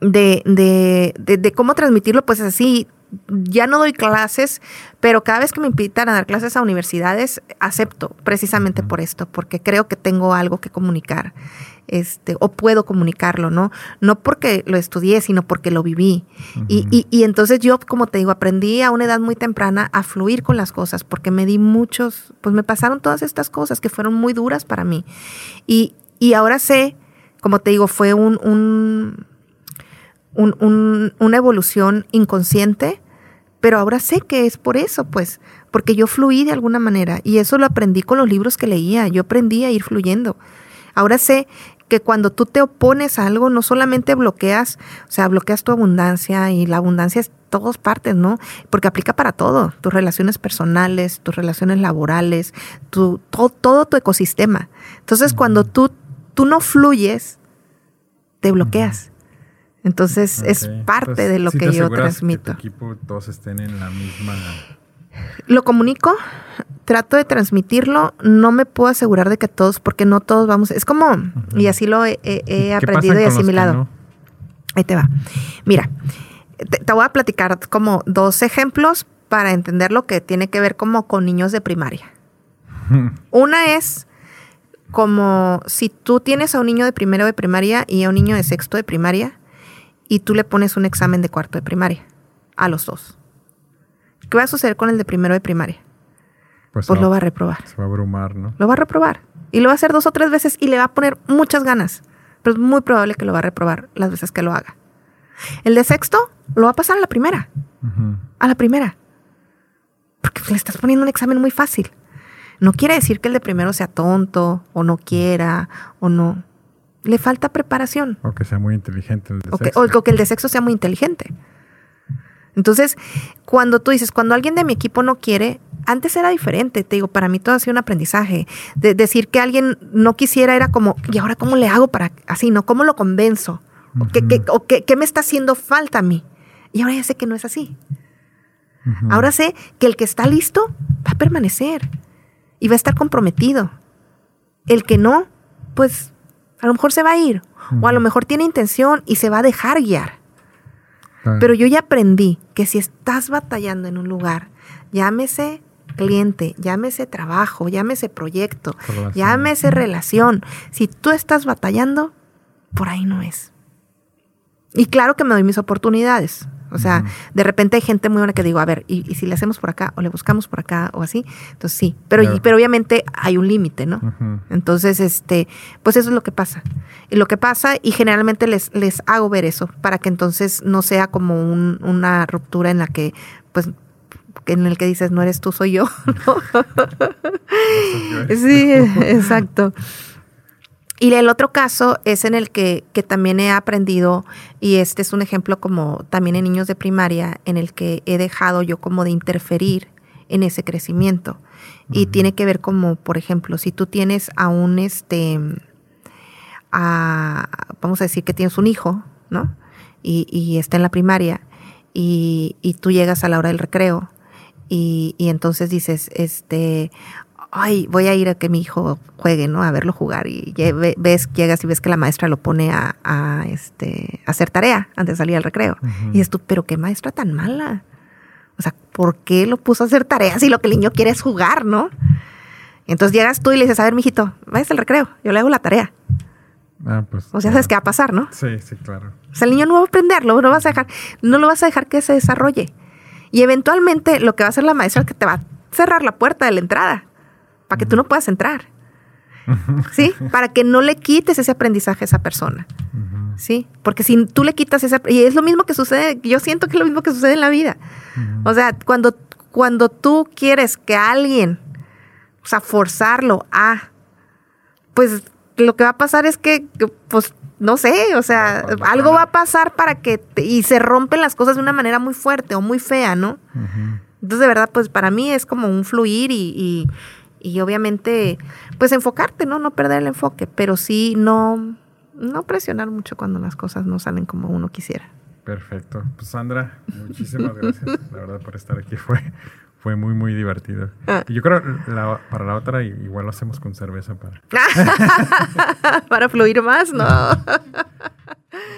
de, de, de, cómo transmitirlo, pues así, ya no doy clases, pero cada vez que me invitan a dar clases a universidades, acepto precisamente por esto, porque creo que tengo algo que comunicar, este, o puedo comunicarlo, ¿no? No porque lo estudié, sino porque lo viví. y, y, y, entonces yo, como te digo, aprendí a una edad muy temprana a fluir con las cosas, porque me di muchos, pues me pasaron todas estas cosas que fueron muy duras para mí. Y, y ahora sé, como te digo, fue un, un una evolución inconsciente, pero ahora sé que es por eso, pues, porque yo fluí de alguna manera y eso lo aprendí con los libros que leía, yo aprendí a ir fluyendo. Ahora sé que cuando tú te opones a algo, no solamente bloqueas, o sea, bloqueas tu abundancia y la abundancia es todas partes, ¿no? Porque aplica para todo, tus relaciones personales, tus relaciones laborales, tu, todo, todo tu ecosistema. Entonces, cuando tú, tú no fluyes, te bloqueas. Entonces es parte de lo que yo transmito. Que tu equipo todos estén en la misma. Lo comunico, trato de transmitirlo, no me puedo asegurar de que todos, porque no todos vamos. Es como, y así lo he, aprendido y asimilado. Ahí te va. Mira, te, voy a platicar como dos ejemplos para entender lo que tiene que ver como con niños de primaria. Una es como si tú tienes a un niño de primero de primaria y a un niño de sexto de primaria y tú le pones un examen de cuarto de primaria a los dos. ¿Qué va a suceder con el de primero de primaria? Pues, pues lo va a reprobar. Se va a abrumar, ¿no? Lo va a reprobar. Y lo va a hacer dos o tres veces y le va a poner muchas ganas. Pero es muy probable que lo va a reprobar las veces que lo haga. El de sexto lo va a pasar a la primera. A la primera. Porque le estás poniendo un examen muy fácil. No quiere decir que el de primero sea tonto o no quiera o no. Le falta preparación. O que sea muy inteligente el de o que, sexo. o que el de sexo sea muy inteligente. Entonces, cuando tú dices, cuando alguien de mi equipo no quiere, antes era diferente, te digo, para mí todo ha sido un aprendizaje. De decir que alguien no quisiera era como, ¿y ahora cómo le hago para así, no? ¿Cómo lo convenzo? ¿O, qué, qué- o qué- qué me está haciendo falta a mí? Y ahora ya sé que no es así. Ahora sé que el que está listo va a permanecer y va a estar comprometido. El que no, pues a lo mejor se va a ir. O a lo mejor tiene intención y se va a dejar guiar. Claro. Pero yo ya aprendí que si estás batallando en un lugar, llámese cliente, llámese trabajo, llámese proyecto, Relación. llámese relación, si tú estás batallando, por ahí no es. Y claro que me doy mis oportunidades. O sea, de repente hay gente muy buena que digo, a ver, ¿y, y si le hacemos por acá o le buscamos por acá o así? Entonces sí, pero, Claro. pero obviamente hay un límite, ¿no? Entonces, este, pues eso es lo que pasa. Y lo que pasa, y generalmente les, les hago ver eso, para que entonces no sea como un- una ruptura en la que, pues, en el que dices, no eres tú, soy yo. ¿no? sí, exacto. Y el otro caso es en el que, que también he aprendido, y este es un ejemplo como también en niños de primaria, en el que he dejado yo como de interferir en ese crecimiento. Y tiene que ver como, por ejemplo, si tú tienes a un, este, a- vamos a decir que tienes un hijo, ¿no? Y, y está en la primaria, y, y tú llegas a la hora del recreo, y, y entonces dices, este, ay, voy a ir a que mi hijo juegue, ¿no? A verlo jugar. Y ves, llegas y ves que la maestra lo pone a, a, este, a hacer tarea antes de salir al recreo. Y dices tú, pero qué maestra tan mala. O sea, ¿por qué lo puso a hacer tareas si lo que el niño quiere es jugar, no? Entonces llegas tú y le dices, a ver, mijito, vayas al recreo, yo le hago la tarea. Ah, pues, O sea, sabes qué va a pasar, ¿no? Sí, sí, claro. O sea, el niño no va a aprenderlo, no vas a dejar, no lo vas a dejar que se desarrolle. Y eventualmente lo que va a hacer la maestra es que te va a cerrar la puerta de la entrada para que tú no puedas entrar. ¿Sí? Para que no le quites ese aprendizaje a esa persona. ¿Sí? Porque si tú le quitas ese y es lo mismo que sucede, yo siento que es lo mismo que sucede en la vida. O sea, cuando, cuando tú quieres que alguien, o sea, forzarlo a, pues lo que va a pasar es que, que, pues, no sé, o sea, pasar. algo va a pasar para que, te- y se rompen las cosas de una manera muy fuerte o muy fea, ¿no? Entonces, de verdad, pues para mí es como un fluir y, y, y obviamente, pues enfocarte, ¿no? No perder el enfoque, pero sí no, no presionar mucho cuando las cosas no salen como uno quisiera. Perfecto. Pues Sandra, muchísimas gracias, la verdad, por estar aquí. Fue, fue muy, muy divertido. Ah. Yo creo la- para la otra igual lo hacemos con cerveza para. para fluir más, no.